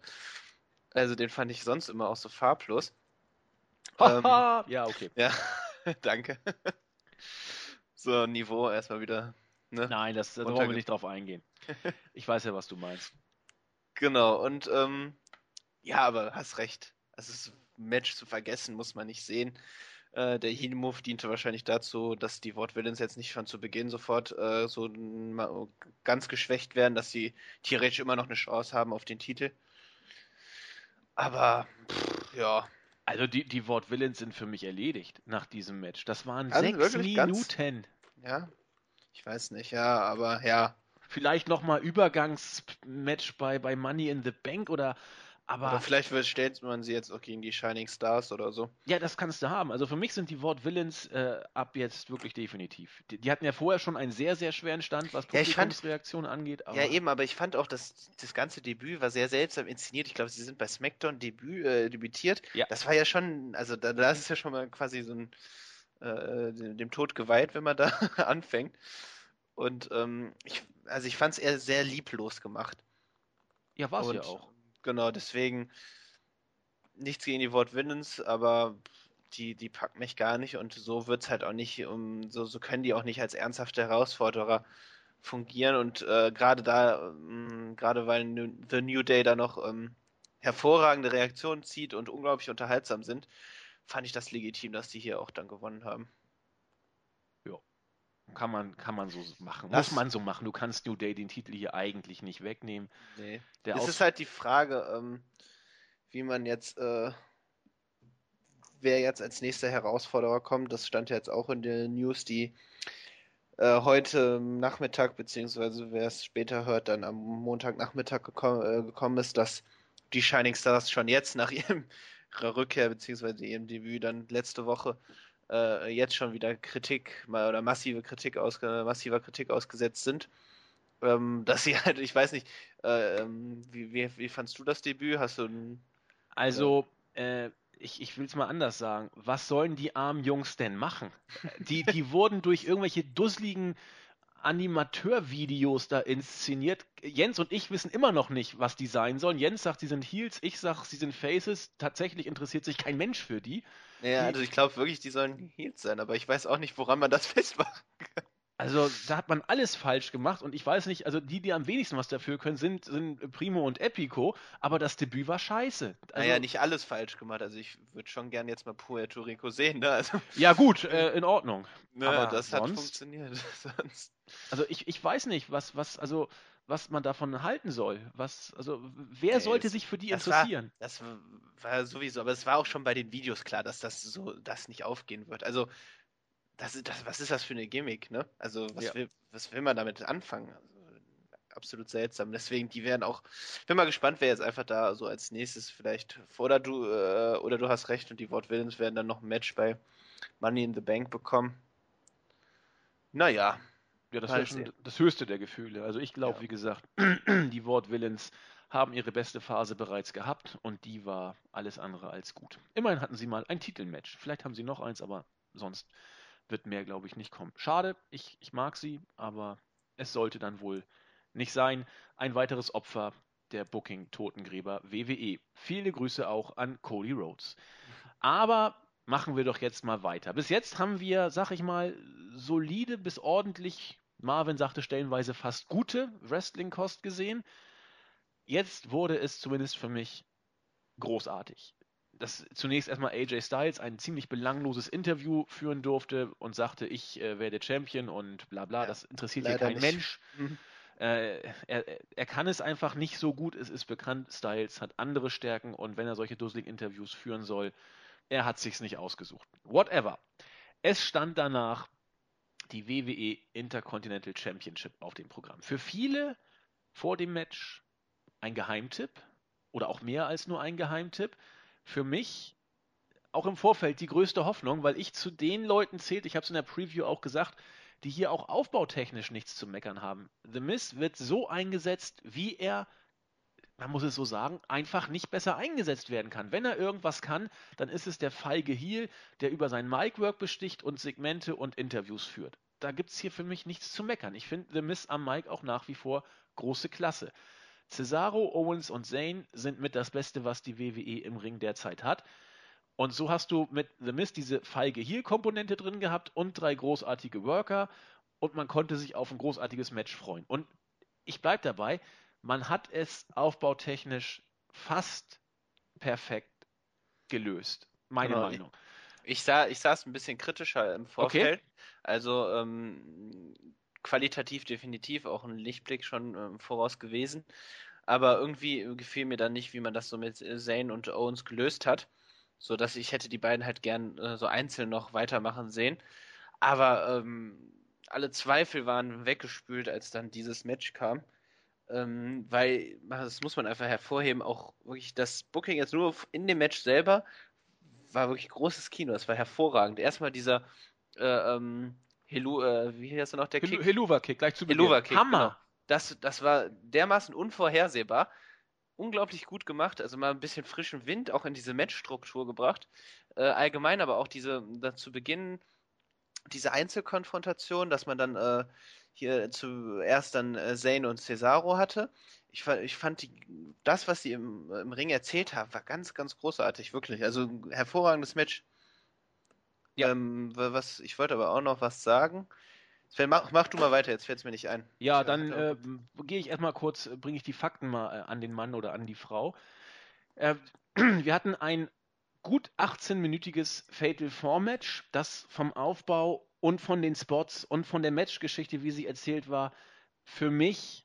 Also den fand ich sonst immer auch so farblos. ähm, ja, okay. Ja, <laughs> danke. so, Niveau erstmal wieder. Ne? Nein, das, da wollen wir nicht drauf eingehen. Ich weiß ja, was du meinst. Genau, und ähm, ja, aber hast recht. Es ist Match zu vergessen, muss man nicht sehen. Äh, der Heel-Move diente wahrscheinlich dazu, dass die Ward Villains jetzt nicht von zu Beginn sofort äh, so ganz geschwächt werden, dass sie theoretisch immer noch eine Chance haben auf den Titel. Aber pff, ja. Also die, die Wortwillens sind für mich erledigt nach diesem Match. Das waren Also sechs wirklich ganz- Minuten. Ja, ich weiß nicht, ja, aber ja. Vielleicht nochmal Übergangsmatch bei, bei Money in the Bank oder aber Oder vielleicht stellt man sie jetzt auch gegen die Shining Stars oder so. ja, das kannst du haben. Also für mich sind die Wortwillens äh, ab jetzt wirklich definitiv. Die, die hatten ja vorher schon einen sehr, sehr schweren Stand, was Ja, ich fand- Publikumsreaktion angeht. Ja, eben, aber ich fand auch, dass das ganze Debüt war sehr seltsam inszeniert. Ich glaube, sie sind bei SmackDown Debüt, äh, debütiert. Ja. Das war ja schon, also da, da ist es ja schon mal quasi so ein äh, dem Tod geweiht, wenn man da <laughs> anfängt. Und ähm, ich, also ich fand es eher sehr lieblos gemacht. Ja, war es ja auch. Genau, deswegen nichts gegen die Wortwillens, aber die, die packt mich gar nicht und so wird's halt auch nicht, um, so, so können die auch nicht als ernsthafte Herausforderer fungieren und äh, gerade da, ähm, gerade weil New, The New Day da noch ähm, hervorragende Reaktionen zieht und unglaublich unterhaltsam sind, fand ich das legitim, dass die hier auch dann gewonnen haben. Kann man, kann man so machen. Das- Muss man so machen. Du kannst New Day den Titel hier eigentlich nicht wegnehmen. Nee. Der es Aus- ist halt die Frage, ähm, wie man jetzt, äh, wer jetzt als nächster Herausforderer kommt. Das stand ja jetzt auch in der News, die äh, heute Nachmittag, beziehungsweise wer es später hört, dann am Montagnachmittag geko äh, gekommen ist, dass die Shining Stars schon jetzt nach ihrem, <laughs> ihrer Rückkehr, beziehungsweise ihrem Debüt dann letzte Woche, äh, jetzt schon wieder Kritik oder massive Kritik ausge massiver Kritik ausgesetzt sind. Ähm, <laughs> dass sie halt, ich weiß nicht, äh, ähm, wie, wie, wie fandst du das Debüt? Hast du ein, Also, äh, ich, ich will es mal anders sagen. Was sollen die armen Jungs denn machen? Die, die wurden durch irgendwelche dusseligen Animateurvideos da inszeniert. Jens und ich wissen immer noch nicht, was die sein sollen. Jens sagt, sie sind Heels, ich sag, sie sind Faces. Tatsächlich interessiert sich kein Mensch für die. naja, Die- also ich glaube wirklich, die sollen Heels sein, aber ich weiß auch nicht, woran man das festmacht. Also, da hat man alles falsch gemacht und ich weiß nicht, also die, die am wenigsten was dafür können, sind, sind Primo und Epico, aber das Debüt war scheiße. Also, naja, nicht alles falsch gemacht. Also ich würde schon gern jetzt mal Puerto Rico sehen, ne? Also, Ja, gut, äh, in Ordnung. ne, Aber das hat sonst? funktioniert. <laughs> Sonst. Also ich, ich weiß nicht, was, was, also, was man davon halten soll. Was, also, wer Nee, sollte sich für die das war- interessieren? Das war sowieso, aber es war auch schon bei den Videos klar, dass das so, das nicht aufgehen wird. Also, das, das, was ist das für eine Gimmick, ne? Also, was, Ja. will, was will man damit anfangen? Also, absolut seltsam. Deswegen, die werden auch, ich bin mal gespannt, wer jetzt einfach da so als nächstes vielleicht, oder du, äh, oder du hast recht und die Wortwillens werden dann noch ein Match bei Money in the Bank bekommen. Naja, Ja, das wäre schon das höchste der Gefühle. Also ich glaube, Ja. wie gesagt, <clears throat> die Wortwillens haben ihre beste Phase bereits gehabt und die war alles andere als gut. Immerhin hatten sie mal ein Titelmatch. Vielleicht haben sie noch eins, aber sonst wird mehr, glaube ich, nicht kommen. Schade, ich, ich mag sie, aber es sollte dann wohl nicht sein. Ein weiteres Opfer der Booking-Totengräber WWE. Viele Grüße auch an Cody Rhodes. Aber machen wir doch jetzt mal weiter. Bis jetzt haben wir, sag ich mal, solide bis ordentlich, Marvin sagte stellenweise fast gute Wrestling-Kost gesehen. Jetzt wurde es zumindest für mich großartig. Dass zunächst erstmal AJ Styles ein ziemlich belangloses Interview führen durfte und sagte, ich äh, werde Champion und bla bla, Ja, das interessiert hier leider kein nicht. Mensch. Mhm. Äh, er, er kann es einfach nicht so gut, es ist bekannt, Styles hat andere Stärken und wenn er solche dusseligen Interviews führen soll, er hat sich's nicht ausgesucht. Whatever. Es stand danach die WWE Intercontinental Championship auf dem Programm. Für viele vor dem Match ein Geheimtipp oder auch mehr als nur ein Geheimtipp. Für mich auch im Vorfeld die größte Hoffnung, weil ich zu den Leuten zählt, ich habe es in der Preview auch gesagt, die hier auch aufbautechnisch nichts zu meckern haben. The Miz wird so eingesetzt, wie er, man muss es so sagen, einfach nicht besser eingesetzt werden kann. Wenn er irgendwas kann, dann ist es der feige Heel, der über sein Mic-Work besticht und Segmente und Interviews führt. Da gibt es hier für mich nichts zu meckern. Ich finde The Miz am Mic auch nach wie vor große Klasse. Cesaro, Owens und Zayn sind mit das Beste, was die WWE im Ring derzeit hat. Und so hast du mit The Mist diese feige Heal-Komponente drin gehabt und drei großartige Worker und man konnte sich auf ein großartiges Match freuen. Und ich bleibe dabei, man hat es aufbautechnisch fast perfekt gelöst. Meine Genau. Meinung. Ich sah, ich saß ein bisschen kritischer im Vorfeld. Also ähm, qualitativ definitiv auch ein Lichtblick schon ähm, voraus gewesen. Aber irgendwie gefiel mir dann nicht, wie man das so mit äh, Zane und Owens gelöst hat. So dass ich hätte die beiden halt gern äh, so einzeln noch weitermachen sehen. Aber ähm, alle Zweifel waren weggespült, als dann dieses Match kam. Ähm, weil, das muss man einfach hervorheben, auch wirklich das Booking jetzt nur in dem Match selber war wirklich großes Kino. Das war hervorragend. Erstmal dieser äh, ähm, Helu, äh, wie heißt er noch, der Kick? Heluva-Kick, gleich zu Beginn. Heluva-Kick, Hammer! Genau. Das, das war dermaßen unvorhersehbar. Unglaublich gut gemacht. Also mal ein bisschen frischen Wind auch in diese Matchstruktur gebracht. Äh, allgemein aber auch diese, da zu Beginn diese Einzelkonfrontation, dass man dann äh, hier zuerst dann äh, Zane und Cesaro hatte. Ich, ich fand die, das, was sie im, im Ring erzählt haben, war ganz, ganz großartig, wirklich. Also ein hervorragendes Match. Ja. Ähm, was, ich wollte aber auch noch was sagen. Sven, mach, mach, du mal weiter, jetzt fällt es mir nicht ein. Ja, dann äh, gehe ich erstmal kurz, bringe ich die Fakten mal äh, an den Mann oder an die Frau. Äh, <clears throat> wir hatten ein gut 18-minütiges Fatal Four Match, das vom Aufbau und von den Spots und von der Matchgeschichte, wie sie erzählt war, für mich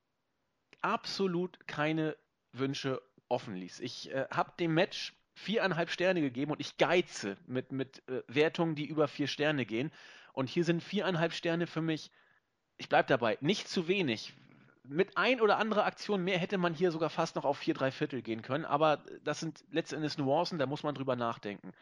absolut keine Wünsche offen ließ. Ich äh, habe dem Match viereinhalb Sterne gegeben und ich geize mit, mit äh, Wertungen, die über vier Sterne gehen. Und hier sind viereinhalb Sterne für mich, ich bleibe dabei, nicht zu wenig. Mit ein oder anderer Aktion mehr hätte man hier sogar fast noch auf vier, drei Viertel gehen können, aber das sind letztendlich Nuancen, da muss man drüber nachdenken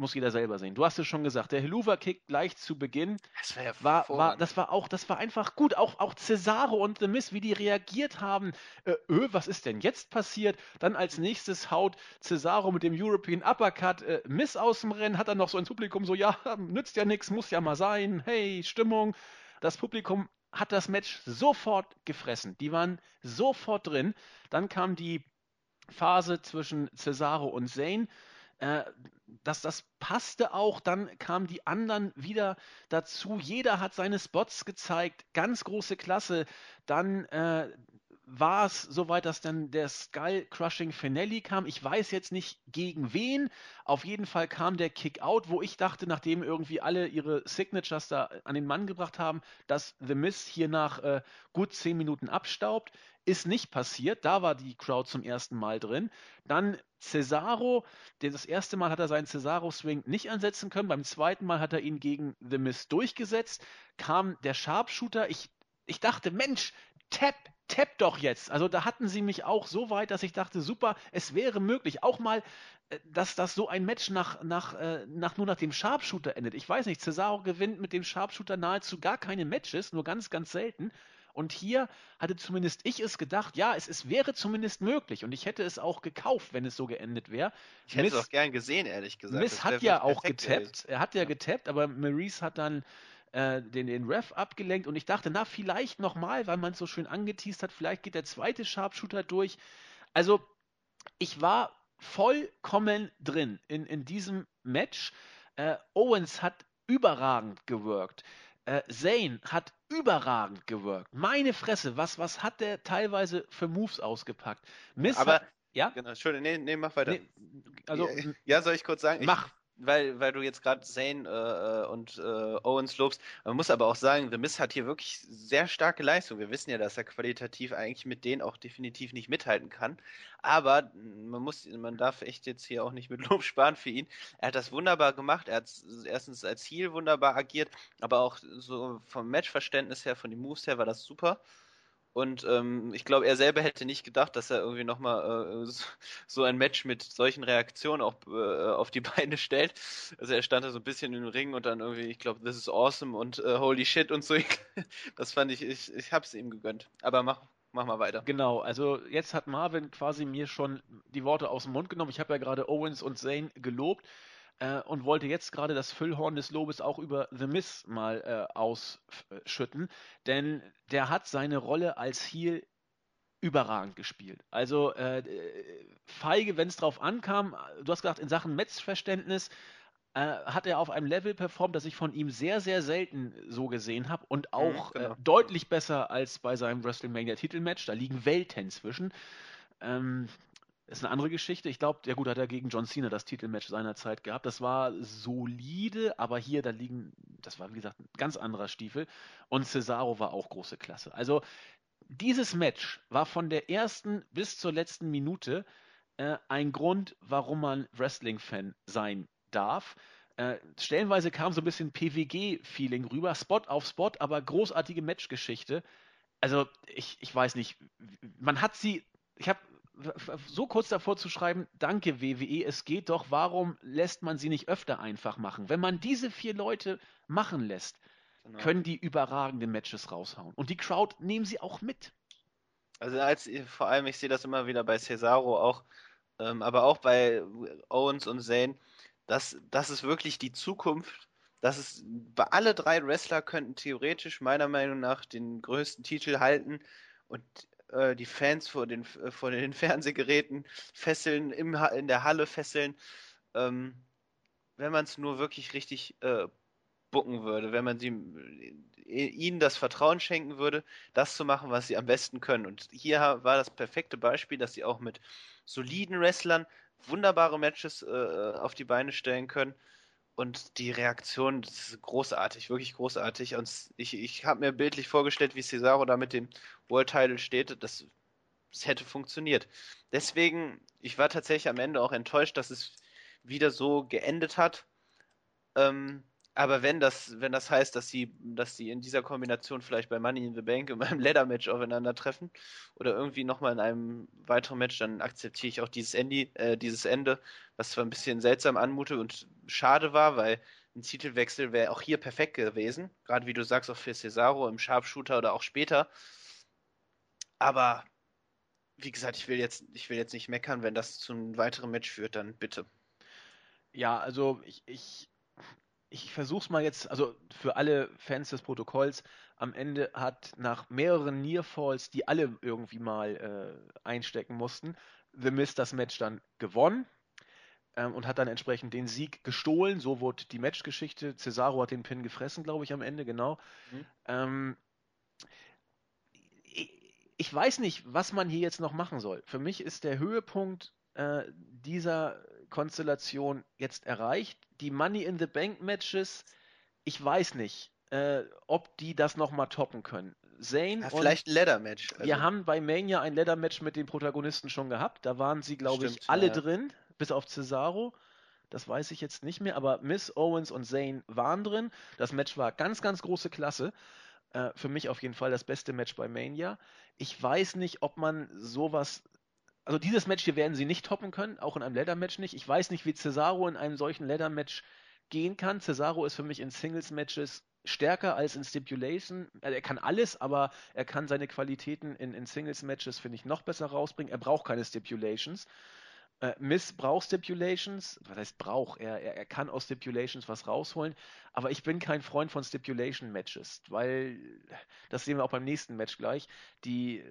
muss jeder selber sehen. Du hast es schon gesagt, der Helluva-Kick gleich zu Beginn das war, ja war, war, das war auch, das war einfach gut. Auch, auch Cesaro und The Miss, wie die reagiert haben. Äh, öh, was ist denn jetzt passiert? Dann als nächstes haut Cesaro mit dem European Uppercut äh, Miss aus dem Rennen, hat dann noch so ins Publikum so, ja, nützt ja nichts, muss ja mal sein. Hey, Stimmung. Das Publikum hat das Match sofort gefressen. Die waren sofort drin. Dann kam die Phase zwischen Cesaro und Zane äh, das, das passte auch, dann kamen die anderen wieder dazu. Jeder hat seine Spots gezeigt, ganz große Klasse. Dann äh, war es soweit, dass dann der Skull Crushing Finale kam. Ich weiß jetzt nicht gegen wen. Auf jeden Fall kam der Kick-Out, wo ich dachte, nachdem irgendwie alle ihre Signatures da an den Mann gebracht haben, dass The Miz hier nach äh, gut zehn Minuten abstaubt. Ist nicht passiert. Da war die Crowd zum ersten Mal drin. Dann Cesaro. Das erste Mal hat er seinen Cesaro-Swing nicht ansetzen können. Beim zweiten Mal hat er ihn gegen The Miz durchgesetzt. Kam der Sharpshooter. Ich, ich dachte, Mensch, tap, tap doch jetzt. Also da hatten sie mich auch so weit, dass ich dachte, super, es wäre möglich. Auch mal, äh, dass das so ein Match nach, nach, äh, nach nur nach dem Sharpshooter endet. Ich weiß nicht, Cesaro gewinnt mit dem Sharpshooter nahezu gar keine Matches, nur ganz, ganz selten. Und hier hatte zumindest ich es gedacht, ja, es, es wäre zumindest möglich. Und ich hätte es auch gekauft, wenn es so geendet wäre. Ich hätte Miss, es auch gern gesehen, ehrlich gesagt. Miss hat ja auch getappt. Er hat ja, ja getappt, aber Maurice hat dann äh, den, den Ref abgelenkt und ich dachte, na, vielleicht nochmal, weil man es so schön angeteased hat, vielleicht geht der zweite Sharpshooter durch. Also, ich war vollkommen drin in, in diesem Match. Äh, Owens hat überragend gewirkt. Äh, Zane hat überragend gewirkt. Meine Fresse, was, was hat der teilweise für Moves ausgepackt? Miss Aber, ja? Genau, Entschuldigung, nee, nee, mach weiter. Nee, also, ja, soll ich kurz sagen? Mach. Weil, weil du jetzt gerade Zane äh, äh, und äh, Owens lobst. Man muss aber auch sagen, The Miz hat hier wirklich sehr starke Leistung. Wir wissen ja, dass er qualitativ eigentlich mit denen auch definitiv nicht mithalten kann. Aber man muss, man darf echt jetzt hier auch nicht mit <laughs> Lob sparen für ihn. Er hat das wunderbar gemacht. Er hat erstens als Ziel wunderbar agiert, aber auch so vom Matchverständnis her, von den Moves her war das super. Und ähm, ich glaube, er selber hätte nicht gedacht, dass er irgendwie nochmal äh, <laughs> so ein Match mit solchen Reaktionen auch äh, auf die Beine stellt. Also er stand da so ein bisschen im Ring und dann irgendwie, ich glaube, this is awesome und äh, holy shit und so. <laughs> das fand ich, ich, ich hab's ihm gegönnt. Aber mach, mach mal weiter. Genau, also jetzt hat Marvin quasi mir schon die Worte aus dem Mund genommen. Ich habe ja gerade Owens und Zane gelobt äh, und wollte jetzt gerade das Füllhorn des Lobes auch über The Miz mal äh, ausschütten, denn der hat seine Rolle als Heel überragend gespielt. Also äh, feige, wenn es drauf ankam, du hast gesagt, in Sachen Metz-Verständnis äh, hat er auf einem Level performt, das ich von ihm sehr, sehr selten so gesehen habe und mhm, auch mhm, genau. deutlich besser als bei seinem WrestleMania-Titelmatch. Da liegen Welten zwischen. Ähm, ist eine andere Geschichte. Ich glaube, ja gut, hat er gegen John Cena das Titelmatch seiner Zeit gehabt. Das war solide, aber hier, da liegen, das war wie gesagt ein ganz anderer Stiefel. Und Cesaro war auch große Klasse. Also dieses Match war von der ersten bis zur letzten Minute äh, ein Grund, warum man Wrestling-Fan sein darf. Äh, stellenweise kam so ein bisschen PWG-Feeling rüber, Spot auf Spot, aber großartige Matchgeschichte. Also, ich, ich weiß nicht, man hat sie, ich habe so kurz davor zu schreiben, danke WWE, es geht doch, warum lässt man sie nicht öfter einfach machen? Wenn man diese vier Leute machen lässt, genau. können die überragende Matches raushauen. Und die Crowd nehmen sie auch mit. Also als vor allem, ich sehe das immer wieder bei Cesaro auch, ähm, aber auch bei Owens und Zane, das, das ist wirklich die Zukunft. Das ist, alle drei Wrestler könnten theoretisch meiner Meinung nach den größten Titel halten und äh, die Fans vor den, äh, vor den <laughs> Fernsehgeräten fesseln, im, in der Halle fesseln. Ähm, wenn man es nur wirklich richtig äh, bucken würde, wenn man sie, äh, ihnen das Vertrauen schenken würde, das zu machen, was sie am besten können. Und hier war das perfekte Beispiel, dass sie auch mit soliden Wrestlern wunderbare Matches äh, auf die Beine stellen können. Und die Reaktion ist großartig, wirklich großartig. Und ich, ich habe mir bildlich vorgestellt, wie Cesaro da mit dem World Title steht. Das, das hätte funktioniert. Deswegen, ich war tatsächlich am Ende auch enttäuscht, dass es wieder so geendet hat. Ähm, aber wenn das, wenn das heißt, dass sie, dass sie in dieser Kombination vielleicht bei Money in the Bank in einem Leather-Match <laughs> aufeinandertreffen oder irgendwie nochmal in einem weiteren Match, dann akzeptiere ich auch dieses Ende, äh, dieses Ende, was zwar ein bisschen seltsam anmutet und schade war, weil ein Titelwechsel wäre auch hier perfekt gewesen. Gerade wie du sagst, auch für Cesaro im Sharpshooter oder auch später. Aber wie gesagt, ich will jetzt, ich will jetzt nicht meckern, wenn das zu einem weiteren Match führt, dann bitte. Ja, also ich, ich ich versuche es mal jetzt, also für alle Fans des Protokolls, am Ende hat nach mehreren Nearfalls, die alle irgendwie mal äh, einstecken mussten, The Mist das Match dann gewonnen ähm, und hat dann entsprechend den Sieg gestohlen. So wurde die Matchgeschichte. Cesaro hat den Pin gefressen, glaube ich, am Ende, genau. Mhm. Ähm, ich, ich, weiß nicht, was man hier jetzt noch machen soll. Für mich ist der Höhepunkt äh, dieser Konstellation jetzt erreicht. Die Money in the Bank Matches, ich weiß nicht, äh, ob die das nochmal toppen können. Zane ja, vielleicht ein Leather Match. Also. Wir haben bei Mania ein Leather Match mit den Protagonisten schon gehabt. Da waren sie, glaube ich, alle ja. drin, bis auf Cesaro. Das weiß ich jetzt nicht mehr, aber Miss Owens und Zane waren drin. Das Match war ganz, ganz große Klasse. Äh, für mich auf jeden Fall das beste Match bei Mania. Ich weiß nicht, ob man sowas also dieses Match hier werden sie nicht toppen können, auch in einem Leather-Match nicht. Ich weiß nicht, wie Cesaro in einem solchen Leather-Match gehen kann. Cesaro ist für mich in Singles-Matches stärker als in Stipulation. Also er kann alles, aber er kann seine Qualitäten in, in Singles-Matches, finde ich, noch besser rausbringen. Er braucht keine Stipulations. Äh, Miss braucht Stipulations. Was heißt braucht? Er, er, er kann aus Stipulations was rausholen. Aber ich bin kein Freund von Stipulation-Matches, weil, das sehen wir auch beim nächsten Match gleich, die,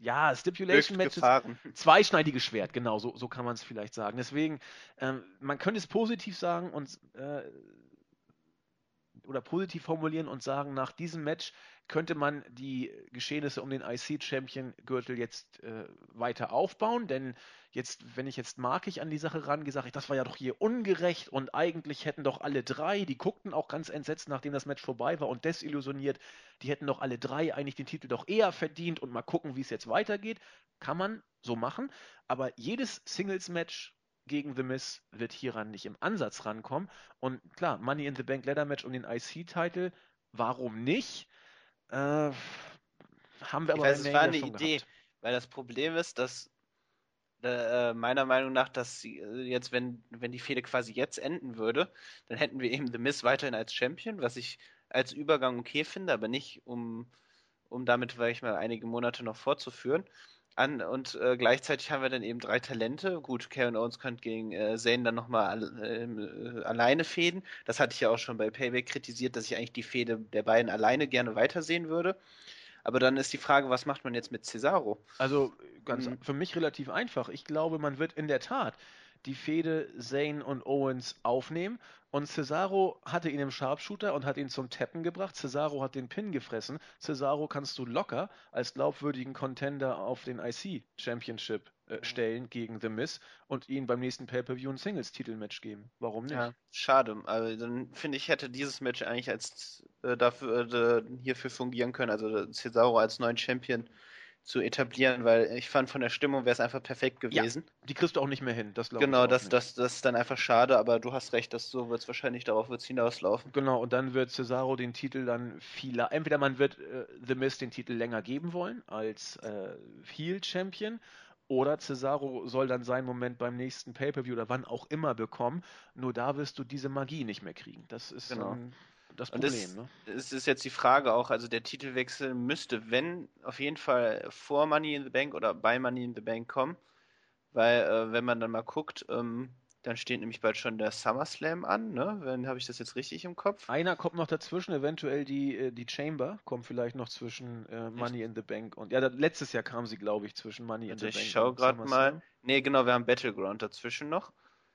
ja, Stipulation Matches, <laughs> zweischneidiges Schwert, genau, so, so kann man es vielleicht sagen. Deswegen, ähm, man könnte es positiv sagen und äh, oder positiv formulieren und sagen, nach diesem Match könnte man die Geschehnisse um den IC-Champion-Gürtel jetzt äh, weiter aufbauen, denn jetzt, wenn ich jetzt markig an die Sache rangehe, sage ich, das war ja doch hier ungerecht und eigentlich hätten doch alle drei, die guckten auch ganz entsetzt, nachdem das Match vorbei war und desillusioniert, die hätten doch alle drei eigentlich den Titel doch eher verdient und mal gucken, wie es jetzt weitergeht. Kann man so machen, aber jedes Singles-Match gegen The Miz wird hieran nicht im Ansatz rankommen. Und klar, Money in the Bank Ladder Match um den IC-Titel, warum nicht? Äh, haben wir aber ich weiß, es war eine Idee, gehabt. weil das Problem ist, dass äh, meiner Meinung nach, dass sie, äh, jetzt, wenn, wenn die Fehde quasi jetzt enden würde, dann hätten wir eben The Miz weiterhin als Champion, was ich als Übergang okay finde, aber nicht um, um damit, weil ich mal einige Monate noch fortzuführen. An, und äh, gleichzeitig haben wir dann eben drei Talente. Gut, Karen Owens könnte gegen äh, Zane dann nochmal äh, alleine fäden. Das hatte ich ja auch schon bei Payback kritisiert, dass ich eigentlich die Fehde der beiden alleine gerne weitersehen würde. Aber dann ist die Frage, was macht man jetzt mit Cesaro? Also ganz mhm. für mich relativ einfach. Ich glaube, man wird in der Tat die Fehde Zane und Owens aufnehmen. Und Cesaro hatte ihn im Sharpshooter und hat ihn zum Tappen gebracht. Cesaro hat den Pin gefressen. Cesaro kannst du locker als glaubwürdigen Contender auf den IC Championship äh, mhm. stellen gegen The Miz und ihn beim nächsten Pay-Per-View ein Singles-Titelmatch geben. Warum nicht? Ja, schade. Also dann finde ich, hätte dieses Match eigentlich als äh, dafür äh, hierfür fungieren können. Also Cesaro als neuen Champion zu etablieren, weil ich fand, von der Stimmung wäre es einfach perfekt gewesen. Ja, die kriegst du auch nicht mehr hin. Das genau, das, das, das ist dann einfach schade, aber du hast recht, dass so wird es wahrscheinlich darauf wird's hinauslaufen. Genau, und dann wird Cesaro den Titel dann viel. Entweder man wird äh, The Miz den Titel länger geben wollen als äh, Heel Champion. Oder Cesaro soll dann seinen Moment beim nächsten Pay-Per-View oder wann auch immer bekommen. Nur da wirst du diese Magie nicht mehr kriegen. Das ist genau. ein das Problem. Das, ne? Es ist jetzt die Frage auch, also der Titelwechsel müsste, wenn, auf jeden Fall vor Money in the Bank oder bei Money in the Bank kommen, weil äh, wenn man dann mal guckt, ähm, dann steht nämlich bald schon der SummerSlam an, ne? Wenn habe ich das jetzt richtig im Kopf? Einer kommt noch dazwischen, eventuell die, äh, die Chamber kommt vielleicht noch zwischen äh, Money in the Bank und ja, letztes Jahr kam sie, glaube ich, zwischen Money also in the ich Bank. Ich schaue gerade mal. Ne, genau, wir haben Battleground dazwischen noch.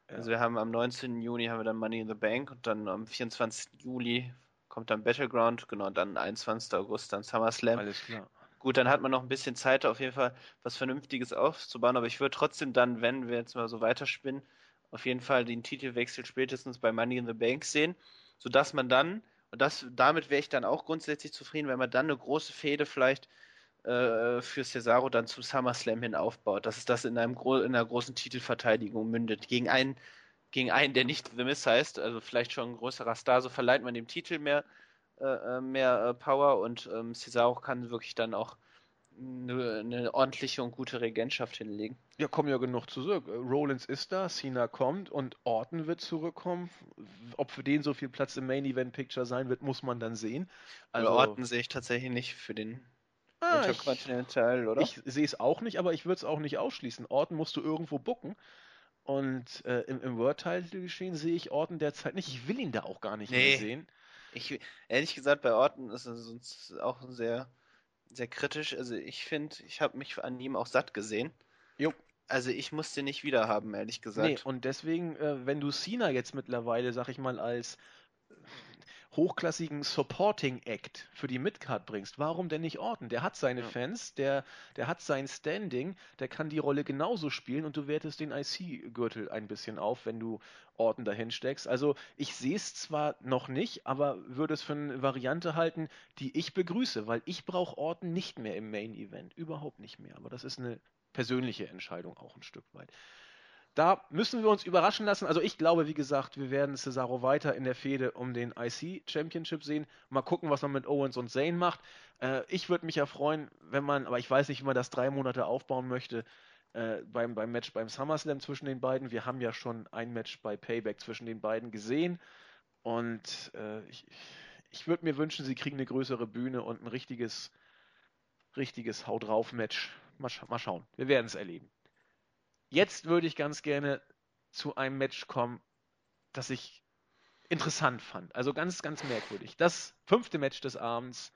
Also wir haben am 19. Juni haben wir dann Money in the Bank und dann am 24. Juli kommt dann Battleground, genau, dann 21. August dann SummerSlam. Alles klar. Gut, dann hat man noch ein bisschen Zeit, auf jeden Fall was Vernünftiges aufzubauen, aber ich würde trotzdem dann, wenn wir jetzt mal so weiterspinnen, auf jeden Fall den Titelwechsel spätestens bei Money in the Bank sehen, sodass man dann, und das, damit wäre ich dann auch grundsätzlich zufrieden, wenn man dann eine große Fehde vielleicht äh, für Cesaro dann zum SummerSlam hin aufbaut, dass es das in, einem in einer großen Titelverteidigung mündet. Gegen einen, gegen einen, der nicht The Miss heißt, also vielleicht schon ein größerer Star, so verleiht man dem Titel mehr, äh, äh mehr äh, Power und ähm, Cesaro kann wirklich dann auch eine, eine, ordentliche und gute Regentschaft hinlegen. Ja, kommen ja genug zurück. Rollins ist da, Cena kommt und Orton wird zurückkommen. Ob für den so viel Platz im Main Event Picture sein wird, muss man dann sehen. Also Orton sehe ich tatsächlich nicht für den Ah, Intercontinental, oder? Ich sehe es auch nicht, aber ich würde es auch nicht ausschließen. Orten musst du irgendwo bucken. Und äh, im, im World-Title geschehen sehe ich Orten derzeit nicht. Ich will ihn da auch gar nicht nee. mehr sehen. Ich, ehrlich gesagt, bei Orten ist es auch sehr, sehr kritisch. Also ich finde, ich habe mich an ihm auch satt gesehen. Jo. Also ich musste nicht wieder haben, ehrlich gesagt. Nee, und deswegen, äh, wenn du Cena jetzt mittlerweile, sag ich mal, als hochklassigen Supporting Act für die Midcard bringst, warum denn nicht Orton? Der hat seine ja. Fans, der, der hat sein Standing, der kann die Rolle genauso spielen und du wertest den IC-Gürtel ein bisschen auf, wenn du Orton dahin steckst. Also ich sehe es zwar noch nicht, aber würde es für eine Variante halten, die ich begrüße, weil ich brauche Orton nicht mehr im Main Event, überhaupt nicht mehr. Aber das ist eine persönliche Entscheidung auch ein Stück weit. Da müssen wir uns überraschen lassen. Also ich glaube, wie gesagt, wir werden Cesaro weiter in der Fehde um den IC Championship sehen. Mal gucken, was man mit Owens und Zane macht. Äh, ich würde mich ja freuen, wenn man, aber ich weiß nicht, wie man das drei Monate aufbauen möchte, äh, beim, beim Match beim SummerSlam zwischen den beiden. Wir haben ja schon ein Match bei Payback zwischen den beiden gesehen. Und äh, ich, ich würde mir wünschen, sie kriegen eine größere Bühne und ein richtiges, richtiges Haut drauf Match. Mal, mal schauen. Wir werden es erleben. Jetzt würde ich ganz gerne zu einem Match kommen, das ich interessant fand. Also ganz, ganz merkwürdig. Das fünfte Match des Abends,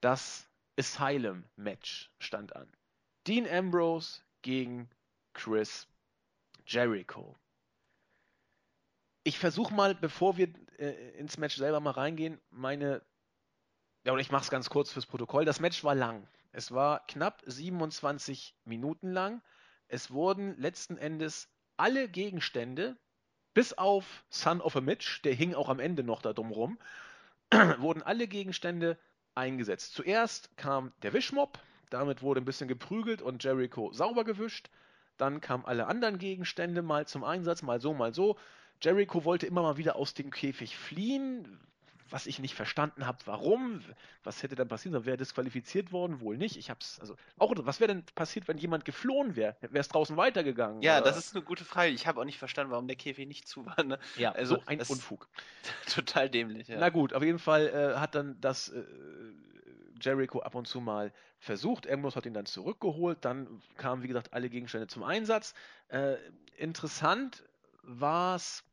das Asylum Match stand an. Dean Ambrose gegen Chris Jericho. Ich versuche mal, bevor wir äh, ins Match selber mal reingehen, meine, ja, und ich mache es ganz kurz fürs Protokoll. Das Match war lang. Es war knapp 27 Minuten lang es wurden letzten Endes alle Gegenstände, bis auf Son of a Mitch, der hing auch am Ende noch da drum rum, <clears throat> wurden alle Gegenstände eingesetzt. Zuerst kam der Wischmob, damit wurde ein bisschen geprügelt und Jericho sauber gewischt. Dann kamen alle anderen Gegenstände mal zum Einsatz, mal so, mal so. Jericho wollte immer mal wieder aus dem Käfig fliehen, was ich nicht verstanden habe, warum, was hätte dann passiert, wäre disqualifiziert worden, wohl nicht. Ich habe es, also auch, was wäre denn passiert, wenn jemand geflohen wäre? Wäre es draußen weitergegangen? Ja, oder? das ist eine gute Frage. Ich habe auch nicht verstanden, warum der Käfig nicht zu war. Ne? Ja, also so ein Unfug. <laughs> Total dämlich. Ja. Na gut, auf jeden Fall äh, hat dann das äh, Jericho ab und zu mal versucht. Ambrose hat ihn dann zurückgeholt. Dann kamen, wie gesagt, alle Gegenstände zum Einsatz. Äh, interessant war es,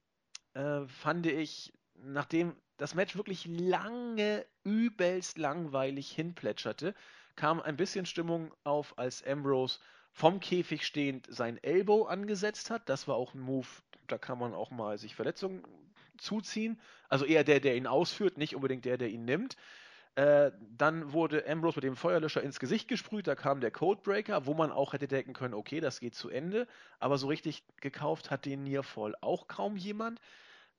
äh, fand ich, nachdem das Match wirklich lange, übelst langweilig hinplätscherte, kam ein bisschen Stimmung auf, als Ambrose vom Käfig stehend sein Elbow angesetzt hat. Das war auch ein Move, da kann man auch mal sich Verletzungen zuziehen. Also eher der, der ihn ausführt, nicht unbedingt der, der ihn nimmt. Äh, dann wurde Ambrose mit dem Feuerlöscher ins Gesicht gesprüht, da kam der Codebreaker, wo man auch hätte denken können, okay, das geht zu Ende. Aber so richtig gekauft hat den Nearfall auch kaum jemand.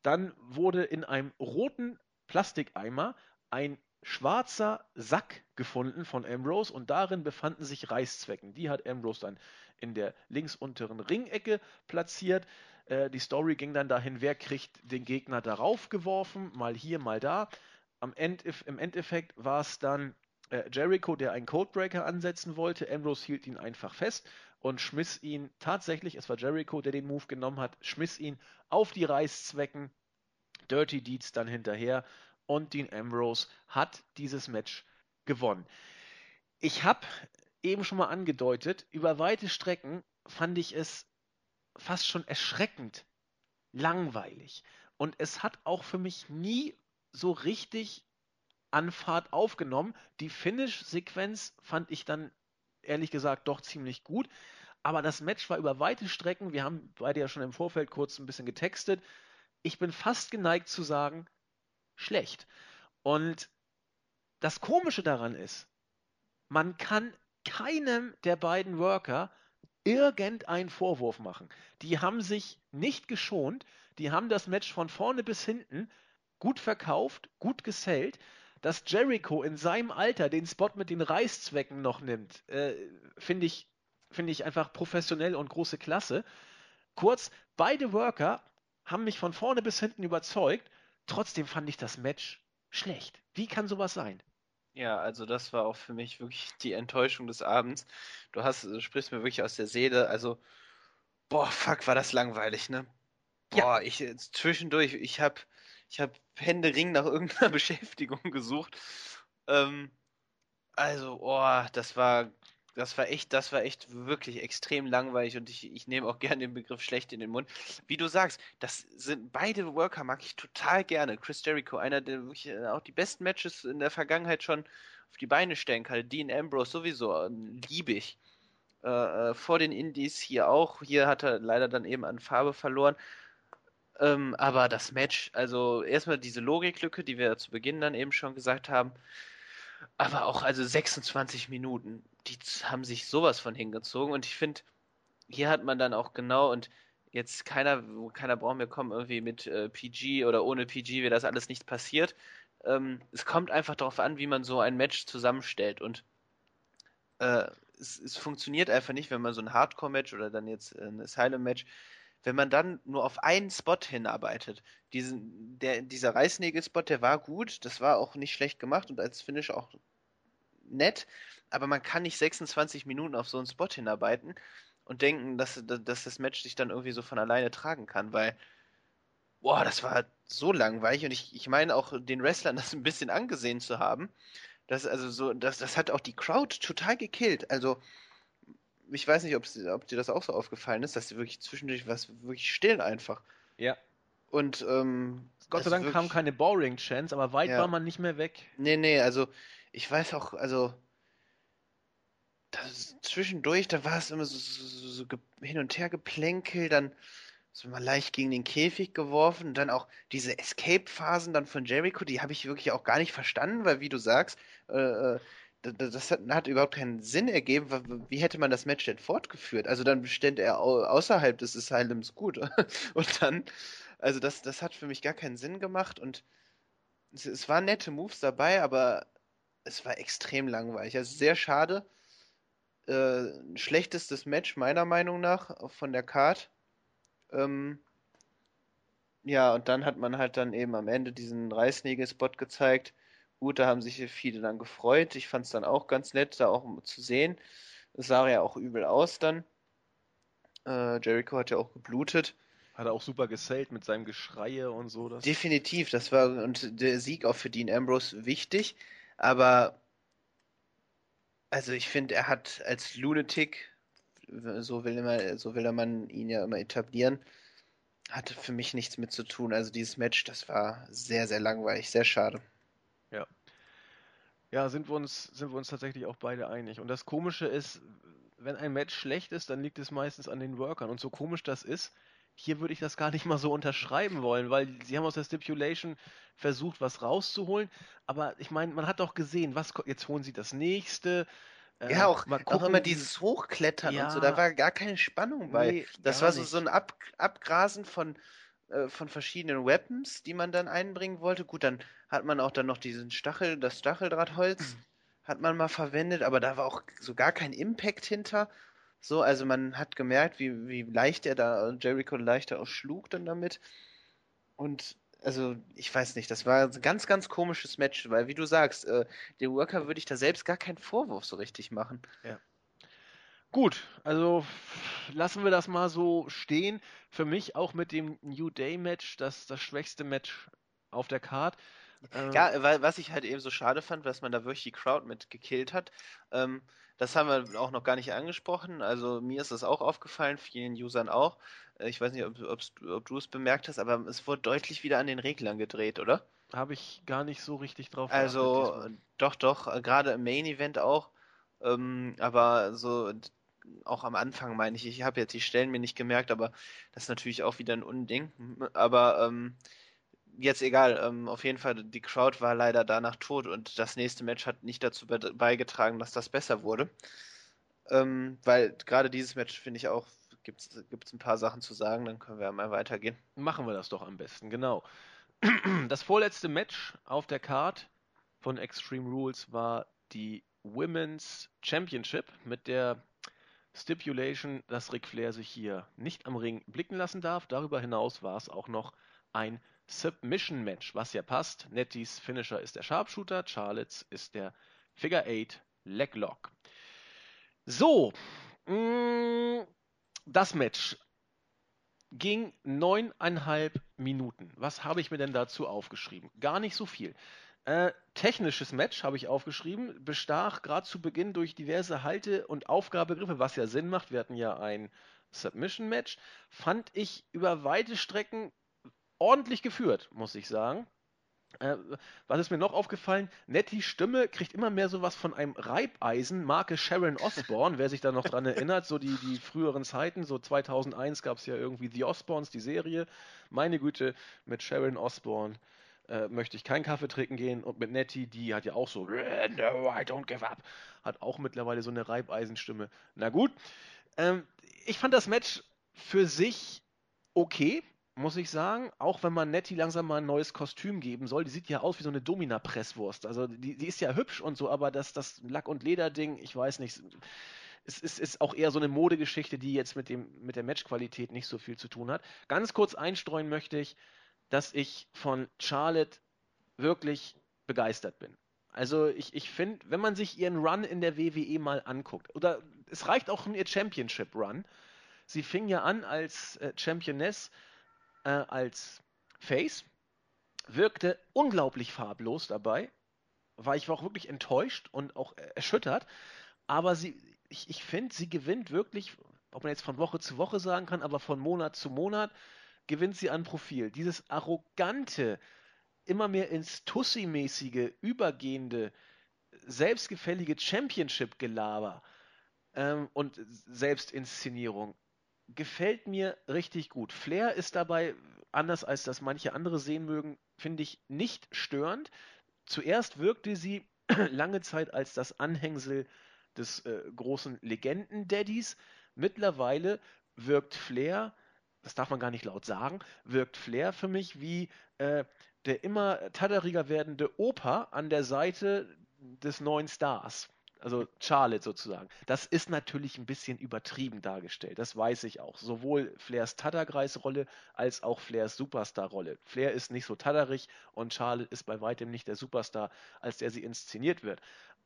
Dann wurde in einem roten Plastikeimer ein schwarzer Sack gefunden von Ambrose und darin befanden sich Reißzwecken. Die hat Ambrose dann in der links unteren Ringecke platziert. Äh, die Story ging dann dahin, wer kriegt den Gegner darauf geworfen, mal hier, mal da. Am End, Im Endeffekt war es dann äh, Jericho, der einen Codebreaker ansetzen wollte. Ambrose hielt ihn einfach fest und schmiss ihn tatsächlich, es war Jericho, der den Move genommen hat, schmiss ihn auf die Reißzwecken. Dirty Deeds dann hinterher und Dean Ambrose hat dieses Match gewonnen. Ich habe eben schon mal angedeutet, über weite Strecken fand ich es fast schon erschreckend langweilig. Und es hat auch für mich nie so richtig an Fahrt aufgenommen. Die Finish-Sequenz fand ich dann ehrlich gesagt doch ziemlich gut. Aber das Match war über weite Strecken, wir haben beide ja schon im Vorfeld kurz ein bisschen getextet. Ich bin fast geneigt zu sagen, schlecht. Und das Komische daran ist, man kann keinem der beiden Worker irgendeinen Vorwurf machen. Die haben sich nicht geschont, die haben das Match von vorne bis hinten gut verkauft, gut gesellt. Dass Jericho in seinem Alter den Spot mit den Reißzwecken noch nimmt, äh, finde ich, find ich einfach professionell und große Klasse. Kurz, beide Worker haben mich von vorne bis hinten überzeugt. Trotzdem fand ich das Match schlecht. Wie kann sowas sein? Ja, also das war auch für mich wirklich die Enttäuschung des Abends. Du hast, du sprichst mir wirklich aus der Seele. Also, boah, fuck, war das langweilig, ne? Boah, ja. ich zwischendurch, ich habe ich habe Ring nach irgendeiner <laughs> Beschäftigung gesucht. Ähm, also, oh, das war, das war echt, das war echt wirklich extrem langweilig und ich, ich nehme auch <laughs> gerne den Begriff schlecht in den Mund. Wie du sagst, das sind beide Worker mag ich total gerne. Chris Jericho, einer der wirklich äh, auch die besten Matches in der Vergangenheit schon auf die Beine stellen kann. Dean Ambrose sowieso, ähm, liebe ich. Äh, äh, vor den Indies hier auch. Hier hat er leider dann eben an Farbe verloren. Ähm, aber das Match, also erstmal diese Logiklücke, die wir zu Beginn dann eben schon gesagt haben, aber auch also 26 Minuten, die haben sich sowas von hingezogen und ich finde, hier hat man dann auch genau und jetzt keiner, keiner braucht mehr kommen irgendwie mit äh, PG oder ohne PG wäre das alles nicht passiert. Ähm, es kommt einfach darauf an, wie man so ein Match zusammenstellt und äh, es, es, funktioniert einfach nicht, wenn man so ein Hardcore-Match oder dann jetzt ein Asylum-Match wenn man dann nur auf einen Spot hinarbeitet. Diesen, der, dieser Reißnägel-Spot, der war gut, das war auch nicht schlecht gemacht und als Finish auch nett, aber man kann nicht 26 Minuten auf so einen Spot hinarbeiten und denken, dass, dass das Match sich dann irgendwie so von alleine tragen kann, weil, boah, das war so langweilig und ich, ich meine auch den Wrestlern <laughs> das ein bisschen angesehen zu haben. Das, also so, das, das hat auch die Crowd total gekillt. Also, ich weiß nicht, ob dir das auch so aufgefallen ist, dass sie wirklich zwischendurch was wirklich stillen einfach. Ja. Und ähm, Gott sei Dank wirklich... kam keine Boring Chance, aber weit ja. war man nicht mehr weg. Nee, nee, also ich weiß auch, also das, zwischendurch, da war es immer so, so, so, hin und her geplänkelt, dann so mal leicht gegen den Käfig geworfen und dann auch diese Escape-Phasen dann von Jericho, die habe ich wirklich auch gar nicht verstanden, weil wie du sagst, äh, äh das hat, hat, überhaupt keinen Sinn ergeben. Wie hätte man das Match denn fortgeführt? Also dann stand er außerhalb des Asylums gut. <laughs> Und dann, also das, das hat für mich gar keinen Sinn gemacht und es, es waren nette Moves dabei, aber es war extrem langweilig. Also sehr schade. Äh, schlechtestes Match meiner Meinung nach von der Card. Ähm, ja, und dann hat man halt dann eben am Ende diesen Reißnägel-Spot gezeigt Gut, da haben sich viele dann gefreut. Ich fand es dann auch ganz nett, da auch zu sehen. Es sah ja auch übel aus dann. Äh, Jericho hat ja auch geblutet. Hat er auch super gesellt mit seinem Geschreie und so. Das Definitiv, das war und der Sieg auch für Dean Ambrose wichtig, aber also ich finde, er hat als Lunatic, so will, immer, so will man ihn ja immer etablieren, hatte für mich nichts mit zu tun. Also dieses Match, das war sehr, sehr langweilig, sehr schade. Ja. Sind wir uns, sind wir uns tatsächlich auch beide einig. Und das Komische ist, wenn ein Match schlecht ist, dann liegt es meistens an den Workern. Und so komisch das ist, hier würde ich das gar nicht mal so unterschreiben wollen, weil sie haben aus der Stipulation versucht, was rauszuholen. Aber ich meine, man hat doch gesehen, was jetzt holen sie das nächste. Äh, ja, auch, auch immer dieses Hochklettern ja, und so, da war gar keine Spannung bei. Nee, das war so, so ein Ab, Abgrasen von äh, von verschiedenen Weapons, die man dann einbringen wollte. Gut, dann hat man auch dann noch diesen Stachel, das Stacheldrahtholz hat man mal verwendet, aber da war auch so gar kein Impact hinter. So, also man hat gemerkt, wie, wie leicht er da, Jericho leichter auch schlug dann damit. Und also, ich weiß nicht, das war ein ganz, ganz komisches Match, weil wie du sagst, äh, dem Worker würde ich da selbst gar keinen Vorwurf so richtig machen. Ja. Gut, also lassen wir das mal so stehen. Für mich auch mit dem New Day Match das, das schwächste Match auf der Card. Ähm, ja, weil, was ich halt eben so schade fand, dass man da wirklich die Crowd mit gekillt hat. Ähm, das haben wir auch noch gar nicht angesprochen. Also mir ist das auch aufgefallen, vielen Usern auch. Äh, ich weiß nicht, ob, ob du es bemerkt hast, aber es wurde deutlich wieder an den Reglern gedreht, oder? Habe ich gar nicht so richtig drauf Also, doch, doch, äh, gerade im Main Event auch. Ähm, aber so auch am Anfang meine ich, ich habe jetzt die Stellen mir nicht gemerkt, aber das ist natürlich auch wieder ein Unding. Aber ähm, jetzt egal, ähm, auf jeden Fall, die Crowd war leider danach tot und das nächste Match hat nicht dazu beigetragen, dass das besser wurde. Ähm, weil gerade dieses Match finde ich auch, gibt es ein paar Sachen zu sagen, dann können wir mal weitergehen. Machen wir das doch am besten, genau. <clears throat> Das vorletzte Match auf der Card von Extreme Rules war die Women's Championship mit der Stipulation, dass Ric Flair sich hier nicht am Ring blicken lassen darf. Darüber hinaus war es auch noch ein Submission Match, was ja passt. Nettys Finisher ist der Sharpshooter, Charlottes ist der Figure 8 Leglock. So, mm, das Match ging neuneinhalb Minuten. Was habe ich mir denn dazu aufgeschrieben? Gar nicht so viel. Äh, technisches Match habe ich aufgeschrieben, bestach gerade zu Beginn durch diverse Halte- und Aufgabegriffe, was ja Sinn macht. Wir hatten ja ein Submission-Match. Fand ich über weite Strecken ordentlich geführt, muss ich sagen. Äh, was ist mir noch aufgefallen? Netties Stimme kriegt immer mehr sowas von einem Reibeisen, Marke Sharon Osbourne, wer sich da noch dran erinnert, so die, die früheren Zeiten, so 2001 gab es ja irgendwie The Osbournes, die Serie. Meine Güte, mit Sharon Osbourne äh, möchte ich keinen Kaffee trinken gehen und mit Nettie, die hat ja auch so, no, I don't give up, hat auch mittlerweile so eine Reibeisenstimme. Na gut, ähm, ich fand das Match für sich okay muss ich sagen. Auch wenn man Nettie langsam mal ein neues Kostüm geben soll. Die sieht ja aus wie so eine Domina-Presswurst. Also die, die ist ja hübsch und so, aber das, das Lack- und Leder-Ding, ich weiß nicht. Es ist, ist, auch eher so eine Modegeschichte, die jetzt mit, dem, mit der Matchqualität nicht so viel zu tun hat. Ganz kurz einstreuen möchte ich, dass ich von Charlotte wirklich begeistert bin. Also ich, ich finde, wenn man sich ihren Run in der WWE mal anguckt, oder es reicht auch ihr Championship Run. Sie fing ja an als äh, Championess äh, als Face, wirkte unglaublich farblos dabei, war ich war auch wirklich enttäuscht und auch erschüttert, aber sie, ich, ich finde, sie gewinnt wirklich, ob man jetzt von Woche zu Woche sagen kann, aber von Monat zu Monat gewinnt sie an Profil. Dieses arrogante, immer mehr ins Tussi-mäßige, übergehende, selbstgefällige Championship-Gelaber ähm, und Selbstinszenierung gefällt mir richtig gut. Flair ist dabei, anders als das manche andere sehen mögen, finde ich nicht störend. Zuerst wirkte sie <clears throat> lange Zeit als das Anhängsel des äh, großen Legenden-Daddies. Mittlerweile wirkt Flair, das darf man gar nicht laut sagen, wirkt Flair für mich wie äh, der immer tadderiger werdende Opa an der Seite des neuen Stars also Charlotte sozusagen. Das ist natürlich ein bisschen übertrieben dargestellt, das weiß ich auch. Sowohl Flairs Tatterkreis-Rolle als auch Flairs Superstar-Rolle. Flair ist nicht so tatterig und Charlotte ist bei weitem nicht der Superstar, als der sie inszeniert wird.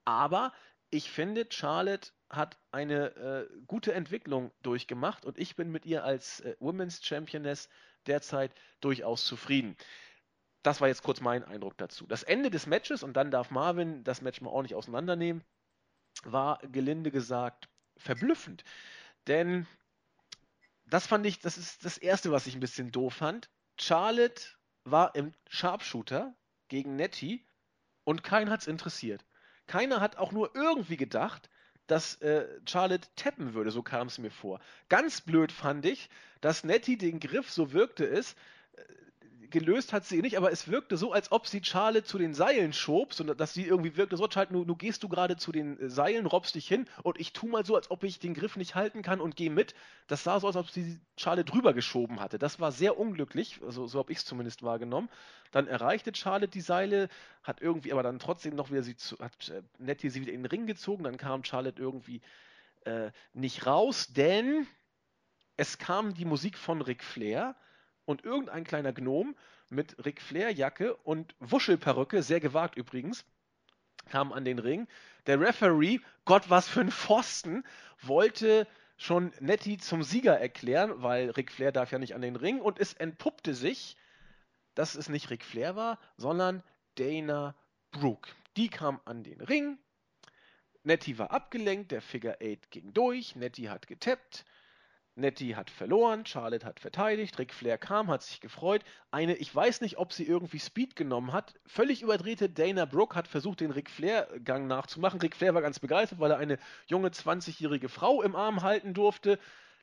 Aber ich finde, Charlotte hat eine äh, gute Entwicklung durchgemacht und ich bin mit ihr als äh, Women's Championess derzeit durchaus zufrieden. Das war jetzt kurz mein Eindruck dazu. Das Ende des Matches, und dann darf Marvin das Match mal ordentlich auseinandernehmen, war gelinde gesagt verblüffend. Denn das fand ich, das ist das Erste, was ich ein bisschen doof fand. Charlotte war im Sharpshooter gegen Nettie und keiner hat es interessiert. Keiner hat auch nur irgendwie gedacht, dass äh, Charlotte tappen würde, so kam es mir vor. Ganz blöd fand ich, dass Nettie den Griff, so wirkte es, gelöst hat sie nicht, aber es wirkte so, als ob sie Charlotte zu den Seilen schob, sondern dass sie irgendwie wirkte, so Charlotte, nu, nu gehst du gerade zu den äh, Seilen, robbst dich hin und ich tu mal so, als ob ich den Griff nicht halten kann und gehe mit. Das sah so aus, als ob sie Charlotte drüber geschoben hatte. Das war sehr unglücklich, also, so habe ich es zumindest wahrgenommen. Dann erreichte Charlotte die Seile, hat irgendwie aber dann trotzdem noch wieder sie zu, hat äh, Nettie sie wieder in den Ring gezogen, dann kam Charlotte irgendwie äh, nicht raus, denn es kam die Musik von Ric Flair und irgendein kleiner Gnom mit Ric Flair Jacke und Wuschelperücke, sehr gewagt übrigens, kam an den Ring. Der Referee, Gott was für ein Pfosten, wollte schon Nettie zum Sieger erklären, weil Ric Flair darf ja nicht an den Ring und es entpuppte sich, dass es nicht Ric Flair war, sondern Dana Brooke. Die kam an den Ring. Nettie war abgelenkt, der Figure 8 ging durch, Nettie hat getappt, Nettie hat verloren, Charlotte hat verteidigt, Ric Flair kam, hat sich gefreut. Eine, ich weiß nicht, ob sie irgendwie Speed genommen hat, völlig überdrehte Dana Brooke hat versucht, den Ric Flair-Gang nachzumachen. Ric Flair war ganz begeistert, weil er eine junge 20-jährige Frau im Arm halten durfte.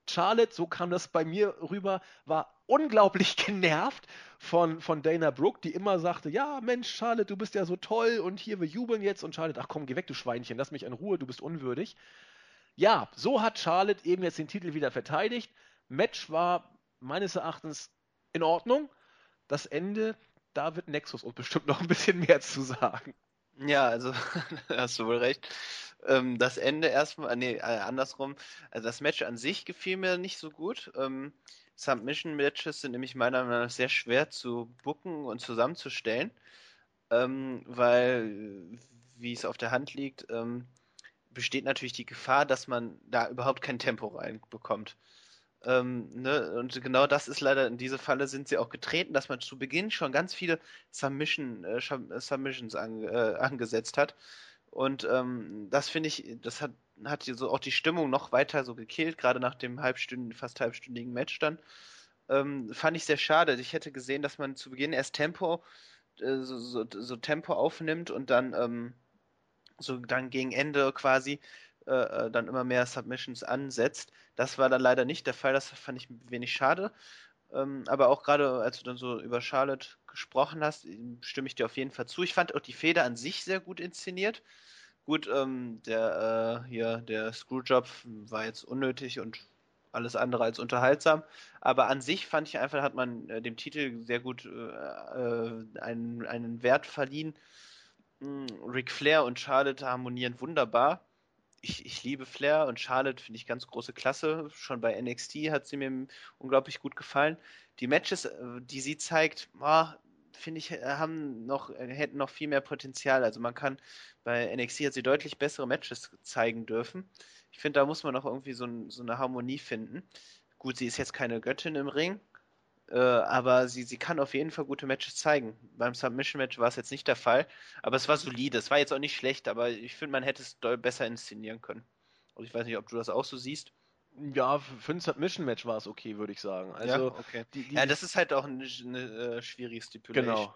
Charlotte, so kam das bei mir rüber, war unglaublich <laughs> genervt von, von Dana Brooke, die immer sagte, ja, Mensch, Charlotte, du bist ja so toll und hier, wir jubeln jetzt. Und Charlotte, ach komm, geh weg, du Schweinchen, lass mich in Ruhe, du bist unwürdig. Ja, so hat Charlotte eben jetzt den Titel wieder verteidigt. Match war meines Erachtens in Ordnung. Das Ende, da wird Nexus uns bestimmt noch ein bisschen mehr zu sagen. Ja, also <laughs> hast du wohl recht. Ähm, das Ende erstmal, nee, äh, andersrum. Also das Match an sich gefiel mir nicht so gut. Ähm, Submission-Matches sind nämlich meiner Meinung nach sehr schwer zu booken und zusammenzustellen, ähm, weil, wie es auf der Hand liegt, ähm, besteht natürlich die Gefahr, dass man da überhaupt kein Tempo reinbekommt. Ähm, ne? Und genau das ist leider, in diese Falle sind sie auch getreten, dass man zu Beginn schon ganz viele Submission, äh, Submissions an, äh, angesetzt hat. Und ähm, das finde ich, das hat, hat so auch die Stimmung noch weiter so gekillt, gerade nach dem halbstündigen, fast halbstündigen Match dann. Ähm, fand ich sehr schade. Ich hätte gesehen, dass man zu Beginn erst Tempo, äh, so, so, so, Tempo aufnimmt und dann ähm, so dann gegen Ende quasi äh, äh, dann immer mehr Submissions ansetzt. Das war dann leider nicht der Fall, das fand ich wenig schade. Ähm, aber auch gerade, als du dann so über Charlotte gesprochen hast, stimme ich dir auf jeden Fall zu. Ich fand auch die Feder an sich sehr gut inszeniert. Gut, ähm, der äh, hier, der Screwjob war jetzt unnötig und alles andere als unterhaltsam. Aber an sich fand ich einfach, hat man äh, dem Titel sehr gut äh, äh einen, einen Wert verliehen. Hm, Ric Flair und Charlotte harmonieren wunderbar. Ich, ich liebe Flair und Charlotte finde ich ganz große Klasse. Schon bei NXT hat sie mir unglaublich gut gefallen. Die Matches, äh, die sie zeigt, finde ich, äh, haben noch, äh, hätten noch viel mehr Potenzial. Also man kann bei NXT hat sie deutlich bessere Matches zeigen dürfen. Ich finde, da muss man noch irgendwie so, so eine Harmonie finden. Gut, sie ist jetzt keine Göttin im Ring, äh, aber sie, sie kann auf jeden Fall gute Matches zeigen. Beim Submission-Match war es jetzt nicht der Fall, aber es war solide. Es war jetzt auch nicht schlecht, aber ich finde, man hätte es doll besser inszenieren können. Und ich weiß nicht, ob du das auch so siehst. Ja, für ein Submission-Match war es okay, würde ich sagen. Also, ja, okay. Die, die, ja, das ist halt auch eine, eine äh, schwierige Stipulation. Genau.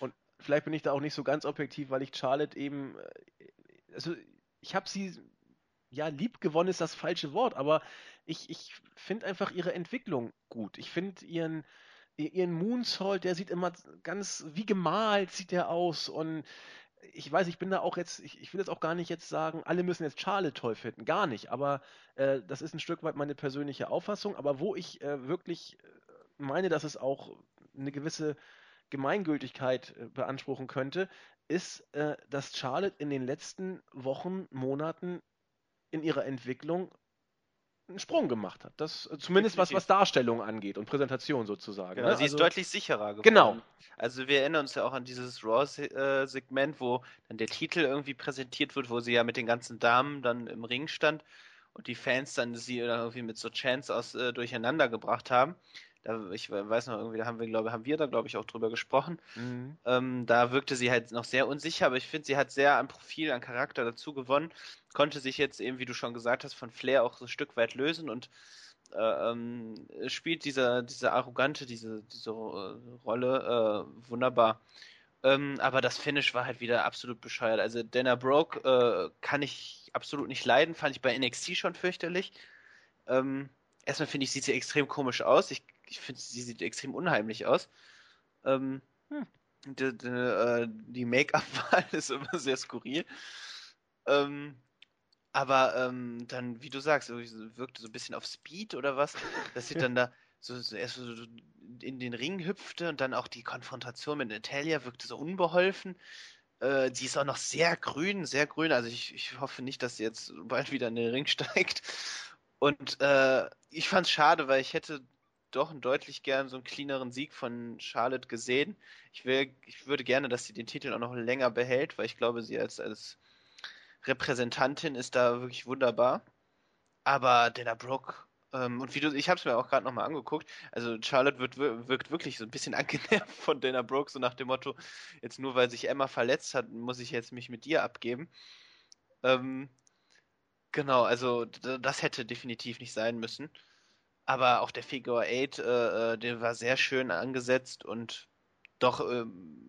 Und vielleicht bin ich da auch nicht so ganz objektiv, weil ich Charlotte eben. Äh, also, ich habe sie. Ja, lieb gewonnen ist das falsche Wort, aber ich, ich finde einfach ihre Entwicklung gut. Ich finde ihren, ihren Moonsault, der sieht immer ganz wie gemalt, sieht der aus. Und ich weiß, ich bin da auch jetzt, ich, ich will jetzt auch gar nicht jetzt sagen, alle müssen jetzt Charlotte toll finden. Gar nicht. Aber äh, das ist ein Stück weit meine persönliche Auffassung. Aber wo ich äh, wirklich äh, meine, dass es auch eine gewisse Gemeingültigkeit äh, beanspruchen könnte, ist, äh, dass Charlotte in den letzten Wochen, Monaten in ihrer Entwicklung einen Sprung gemacht hat. Das äh, zumindest was, was Darstellung angeht und Präsentation sozusagen. Genau, ne? sie ist also, deutlich sicherer geworden. Genau. Also wir erinnern uns ja auch an dieses Raw-Segment, wo dann der Titel irgendwie präsentiert wird, wo sie ja mit den ganzen Damen dann im Ring stand und die Fans dann sie irgendwie mit so Chance aus äh, durcheinander gebracht haben da, ich weiß noch irgendwie, da haben wir, glaube haben wir da, glaube ich, auch drüber gesprochen. Mhm. Ähm, da wirkte sie halt noch sehr unsicher, aber ich finde, sie hat sehr an Profil, an Charakter dazu gewonnen, konnte sich jetzt eben, wie du schon gesagt hast, von Flair auch so ein Stück weit lösen und äh, ähm, spielt diese, diese arrogante, diese, diese äh, Rolle äh, wunderbar. Ähm, aber das Finish war halt wieder absolut bescheuert. Also Dana Broke äh, kann ich absolut nicht leiden, fand ich bei NXT schon fürchterlich. Ähm, erstmal finde ich, sieht sie extrem komisch aus. Ich ich finde, sie sieht extrem unheimlich aus. Ähm, hm. Die, die, äh, die Make-up-Wahl <laughs> ist immer sehr skurril. Ähm, aber ähm, dann, wie du sagst, wirkte so ein bisschen auf Speed oder was, dass sie <laughs> dann da so, so erst so in den Ring hüpfte und dann auch die Konfrontation mit Natalia wirkte so unbeholfen. Äh, sie ist auch noch sehr grün, sehr grün. Also ich, ich hoffe nicht, dass sie jetzt bald wieder in den Ring <laughs> steigt. Und äh, ich fand es schade, weil ich hätte doch deutlich gern so einen cleaneren Sieg von Charlotte gesehen. Ich, will, ich würde gerne, dass sie den Titel auch noch länger behält, weil ich glaube, sie als, als Repräsentantin ist da wirklich wunderbar. Aber Dana Brooke, ähm, und wie du, ich habe es mir auch gerade nochmal angeguckt, also Charlotte wird, wirkt wirklich so ein bisschen <laughs> angenervt von Dana Brooke, so nach dem Motto, jetzt nur weil sich Emma verletzt hat, muss ich jetzt mich mit dir abgeben. Ähm, genau, also das hätte definitiv nicht sein müssen. Aber auch der Figure 8, äh, äh, der war sehr schön angesetzt und doch, äh,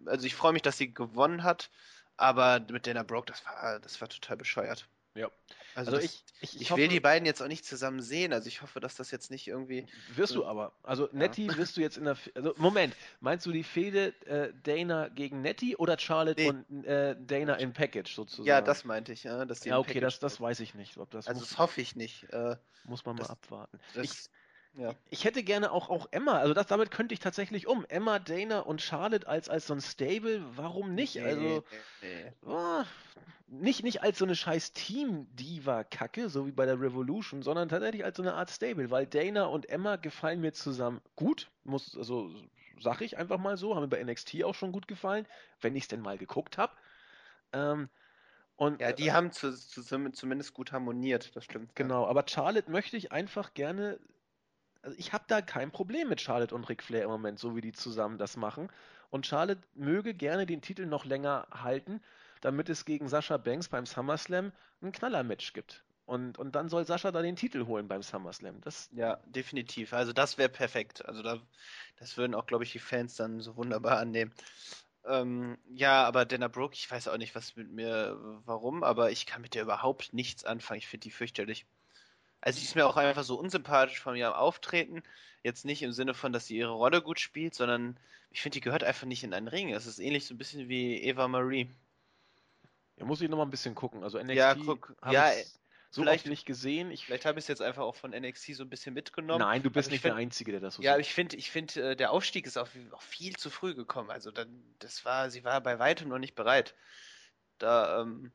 also ich freue mich, dass sie gewonnen hat, aber mit Dana Brooke, das war, das war total bescheuert. Ja. Also, also das, ich, ich, ich, hoffe, will die beiden jetzt auch nicht zusammen sehen. Also ich hoffe, dass das jetzt nicht irgendwie. Wirst du aber. Also Nettie ja. wirst du jetzt in der. Also Moment, meinst du die Fehde äh, Dana gegen Nettie oder Charlotte nee. und äh, Dana in Package sozusagen? Ja, das meinte ich, ja. Dass die ja, okay, das, das weiß ich nicht. Ob das also muss, das hoffe ich nicht. Äh, muss man mal abwarten. Das, ich, ja. Ich hätte gerne auch, auch Emma, also das, damit könnte ich tatsächlich um. Emma, Dana und Charlotte als, als so ein Stable, warum nicht? Nee, also nee. Oh, nicht, nicht als so eine scheiß Team-Diva-Kacke, so wie bei der Revolution, sondern tatsächlich als so eine Art Stable, weil Dana und Emma gefallen mir zusammen gut, muss, also sag ich einfach mal so, haben mir bei NXT auch schon gut gefallen, wenn ich es denn mal geguckt habe. Ähm, und, ja, die äh, haben zu, zu, zumindest gut harmoniert, das stimmt. Genau, ja. aber Charlotte möchte ich einfach gerne also ich habe da kein Problem mit Charlotte und Ric Flair im Moment, so wie die zusammen das machen. Und Charlotte möge gerne den Titel noch länger halten, damit es gegen Sascha Banks beim SummerSlam ein Knallermatch gibt. Und, und dann soll Sascha da den Titel holen beim SummerSlam. Das ja, definitiv. Also das wäre perfekt. Also da, das würden auch, glaube ich, die Fans dann so wunderbar annehmen. Ähm, ja, aber Dana Brooke, ich weiß auch nicht, was mit mir, warum, aber ich kann mit der überhaupt nichts anfangen. Ich finde die fürchterlich. Also sie ist mir auch einfach so unsympathisch von ihrem Auftreten. Jetzt nicht im Sinne von, dass sie ihre Rolle gut spielt, sondern ich finde, die gehört einfach nicht in einen Ring. Es ist ähnlich so ein bisschen wie Eva Marie. Ja, muss ich nochmal ein bisschen gucken. Also NXT ja, guck, ja, so vielleicht nicht gesehen. Ich, vielleicht habe ich es jetzt einfach auch von NXT so ein bisschen mitgenommen. Nein, du bist also nicht find, der Einzige, der das so Ja, aber ich finde, ich finde, äh, der Aufstieg ist auch, auch, viel zu früh gekommen. Also dann, das war, sie war bei weitem noch nicht bereit. Da, ähm,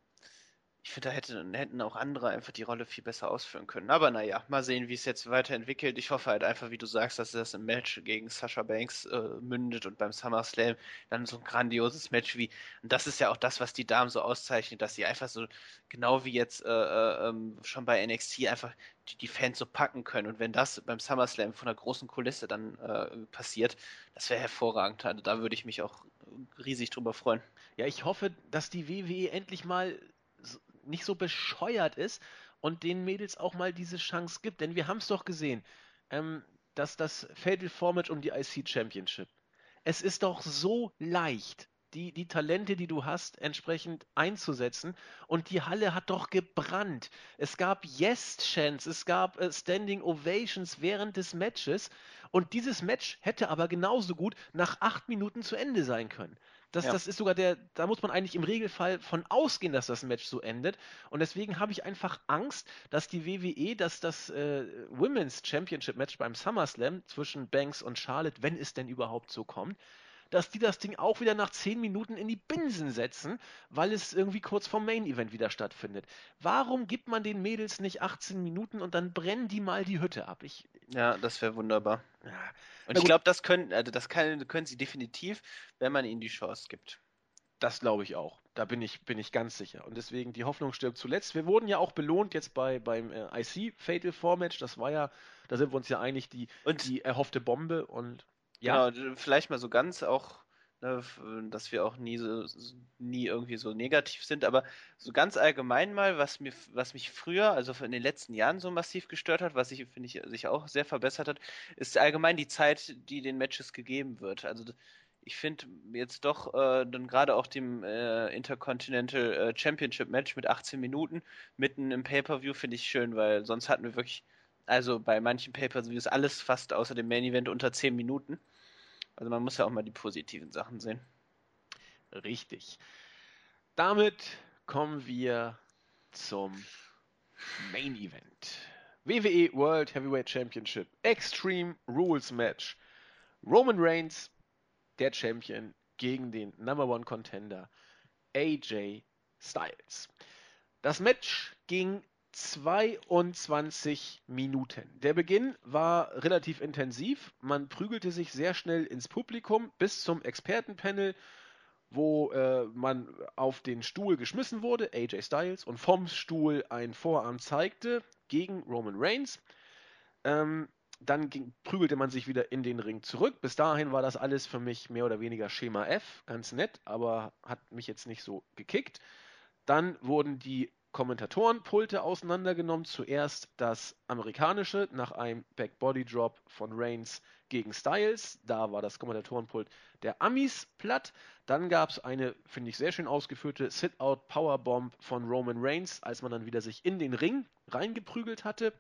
ich finde, da hätten, hätten auch andere einfach die Rolle viel besser ausführen können. Aber naja, mal sehen, wie es jetzt weiterentwickelt. Ich hoffe halt einfach, wie du sagst, dass das im Match gegen Sasha Banks äh, mündet und beim SummerSlam dann so ein grandioses Match wie. Und das ist ja auch das, was die Damen so auszeichnet, dass sie einfach so, genau wie jetzt äh, äh, ähm, schon bei NXT, einfach die, die, Fans so packen können. Und wenn das beim SummerSlam von einer großen Kulisse dann äh, passiert, das wäre hervorragend. Also da würde ich mich auch riesig drüber freuen. Ja, ich hoffe, dass die WWE endlich mal nicht so bescheuert ist und den Mädels auch mal diese Chance gibt. Denn wir haben es doch gesehen, ähm, dass das Fatal Format um die IC Championship. Es ist doch so leicht, die, die Talente, die du hast, entsprechend einzusetzen. Und die Halle hat doch gebrannt. Es gab Yes-Chants, es gab äh, Standing Ovations während des Matches. Und dieses Match hätte aber genauso gut nach acht Minuten zu Ende sein können. Das, ja. das ist sogar der, da muss man eigentlich im Regelfall von ausgehen, dass das Match so endet. Und deswegen habe ich einfach Angst, dass die WWE, dass das äh, Women's Championship Match beim SummerSlam zwischen Banks und Charlotte, wenn es denn überhaupt so kommt, dass die das Ding auch wieder nach 10 Minuten in die Binsen setzen, weil es irgendwie kurz vorm Main Event wieder stattfindet. Warum gibt man den Mädels nicht 18 Minuten und dann brennen die mal die Hütte ab? Ich, ja, das wäre wunderbar. Ja. Und ich glaube, das können, also das kann, können sie definitiv, wenn man ihnen die Chance gibt. Das glaube ich auch. Da bin ich, bin ich ganz sicher. Und deswegen, die Hoffnung stirbt zuletzt. Wir wurden ja auch belohnt jetzt bei, beim äh, IC Fatal Four Match. Das war ja, da sind wir uns ja einig, die, und die erhoffte Bombe. Und ja. Genau, vielleicht mal so ganz auch, dass wir auch nie so, nie irgendwie so negativ sind, aber so ganz allgemein mal, was mir, was mich früher, also in den letzten Jahren so massiv gestört hat, was sich, finde ich, sich auch sehr verbessert hat, ist allgemein die Zeit, die den Matches gegeben wird. Also ich finde jetzt doch äh, dann gerade auch dem äh, Intercontinental äh, Championship Match mit 18 Minuten mitten im Pay-per-View finde ich schön, weil sonst hatten wir wirklich also bei manchen Pay-Per-Views alles fast außer dem Main Event unter 10 Minuten. Also man muss ja auch mal die positiven Sachen sehen. Richtig. Damit kommen wir zum Main Event. WWE World Heavyweight Championship Extreme Rules Match. Roman Reigns, der Champion, gegen den Number One Contender AJ Styles. Das Match ging 22 Minuten. Der Beginn war relativ intensiv. Man prügelte sich sehr schnell ins Publikum bis zum Expertenpanel, wo äh, man auf den Stuhl geschmissen wurde, AJ Styles, und vom Stuhl ein Vorarm zeigte gegen Roman Reigns. Ähm, dann ging, prügelte man sich wieder in den Ring zurück. Bis dahin war das alles für mich mehr oder weniger Schema F, ganz nett, aber hat mich jetzt nicht so gekickt. Dann wurden die Kommentatorenpulte auseinandergenommen. Zuerst das amerikanische nach einem Backbody Drop von Reigns gegen Styles. Da war das Kommentatorenpult der Amis platt. Dann gab es eine, finde ich, sehr schön ausgeführte Sit-Out Powerbomb von Roman Reigns, als man dann wieder sich in den Ring reingeprügelt hatte.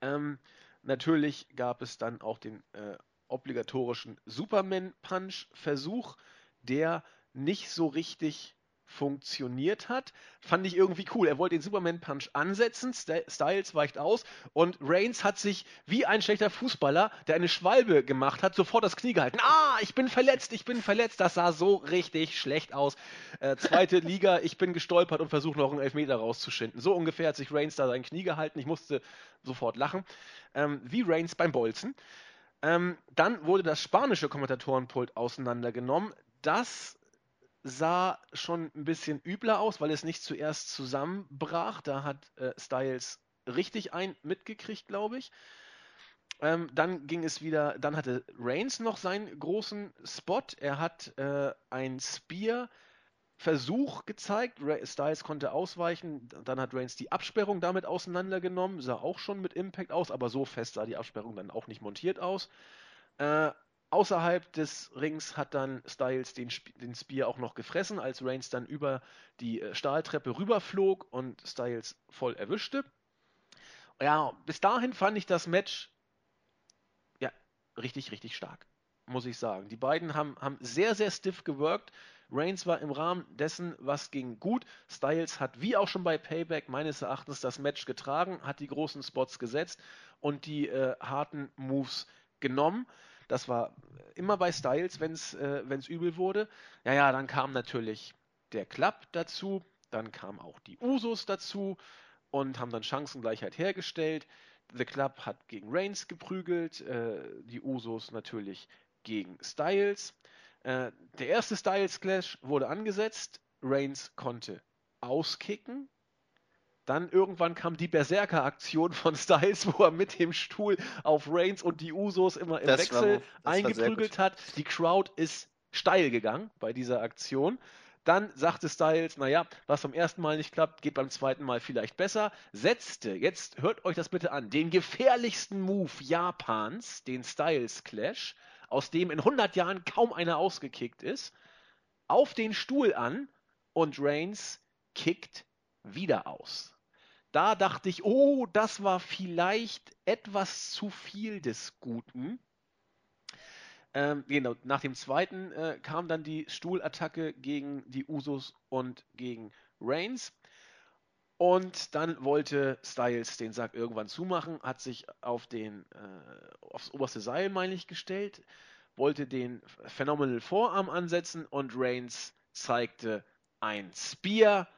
Ähm, natürlich gab es dann auch den äh, obligatorischen Superman-Punch-Versuch, der nicht so richtig funktioniert hat, fand ich irgendwie cool. Er wollte den Superman Punch ansetzen, Styles weicht aus und Reigns hat sich wie ein schlechter Fußballer, der eine Schwalbe gemacht hat, sofort das Knie gehalten. Ah, ich bin verletzt, ich bin verletzt. Das sah so richtig schlecht aus. Äh, zweite <laughs> Liga, ich bin gestolpert und versuche noch einen Elfmeter rauszuschinden. So ungefähr hat sich Reigns da sein Knie gehalten. Ich musste sofort lachen. Ähm, wie Reigns beim Bolzen. Ähm, dann wurde das spanische Kommentatorenpult auseinandergenommen. Das sah schon ein bisschen übler aus, weil es nicht zuerst zusammenbrach. Da hat äh, Styles richtig ein mitgekriegt, glaube ich. Ähm, dann ging es wieder, dann hatte Reigns noch seinen großen Spot. Er hat äh, ein Spear Versuch gezeigt. Styles konnte ausweichen. Dann hat Reigns die Absperrung damit auseinandergenommen. Sah auch schon mit Impact aus, aber so fest sah die Absperrung dann auch nicht montiert aus. Äh, Außerhalb des Rings hat dann Styles den, den Spear auch noch gefressen, als Reigns dann über die äh, Stahltreppe rüberflog und Styles voll erwischte. Ja, bis dahin fand ich das Match ja richtig, richtig stark, muss ich sagen. Die beiden haben, haben sehr, sehr stiff gewirkt. Reigns war im Rahmen dessen, was ging, gut. Styles hat, wie auch schon bei Payback, meines Erachtens das Match getragen, hat die großen Spots gesetzt und die äh, harten Moves genommen. Das war immer bei Styles, wenn es äh, übel wurde. Ja, ja, dann kam natürlich der Club dazu, dann kamen auch die Usos dazu und haben dann Chancengleichheit hergestellt. The Club hat gegen Reigns geprügelt, äh, die Usos natürlich gegen Styles. Äh, der erste Styles Clash wurde angesetzt. Reigns konnte auskicken, dann irgendwann kam die Berserker-Aktion von Styles, wo er mit dem Stuhl auf Reigns und die Usos immer im das Wechsel war, eingeprügelt hat. Die Crowd ist steil gegangen bei dieser Aktion. Dann sagte Styles, naja, was beim ersten Mal nicht klappt, geht beim zweiten Mal vielleicht besser. Setzte, jetzt hört euch das bitte an, den gefährlichsten Move Japans, den Styles Clash, aus dem in 100 Jahren kaum einer ausgekickt ist, auf den Stuhl an und Reigns kickt wieder aus da dachte ich, oh, das war vielleicht etwas zu viel des Guten. Ähm, genau, nach dem zweiten äh, kam dann die Stuhlattacke gegen die Usos und gegen Reigns. Und dann wollte Styles den Sack irgendwann zumachen, hat sich auf den, äh, aufs oberste Seil, meine ich, gestellt, wollte den Phenomenal Vorarm ansetzen und Reigns zeigte ein Spear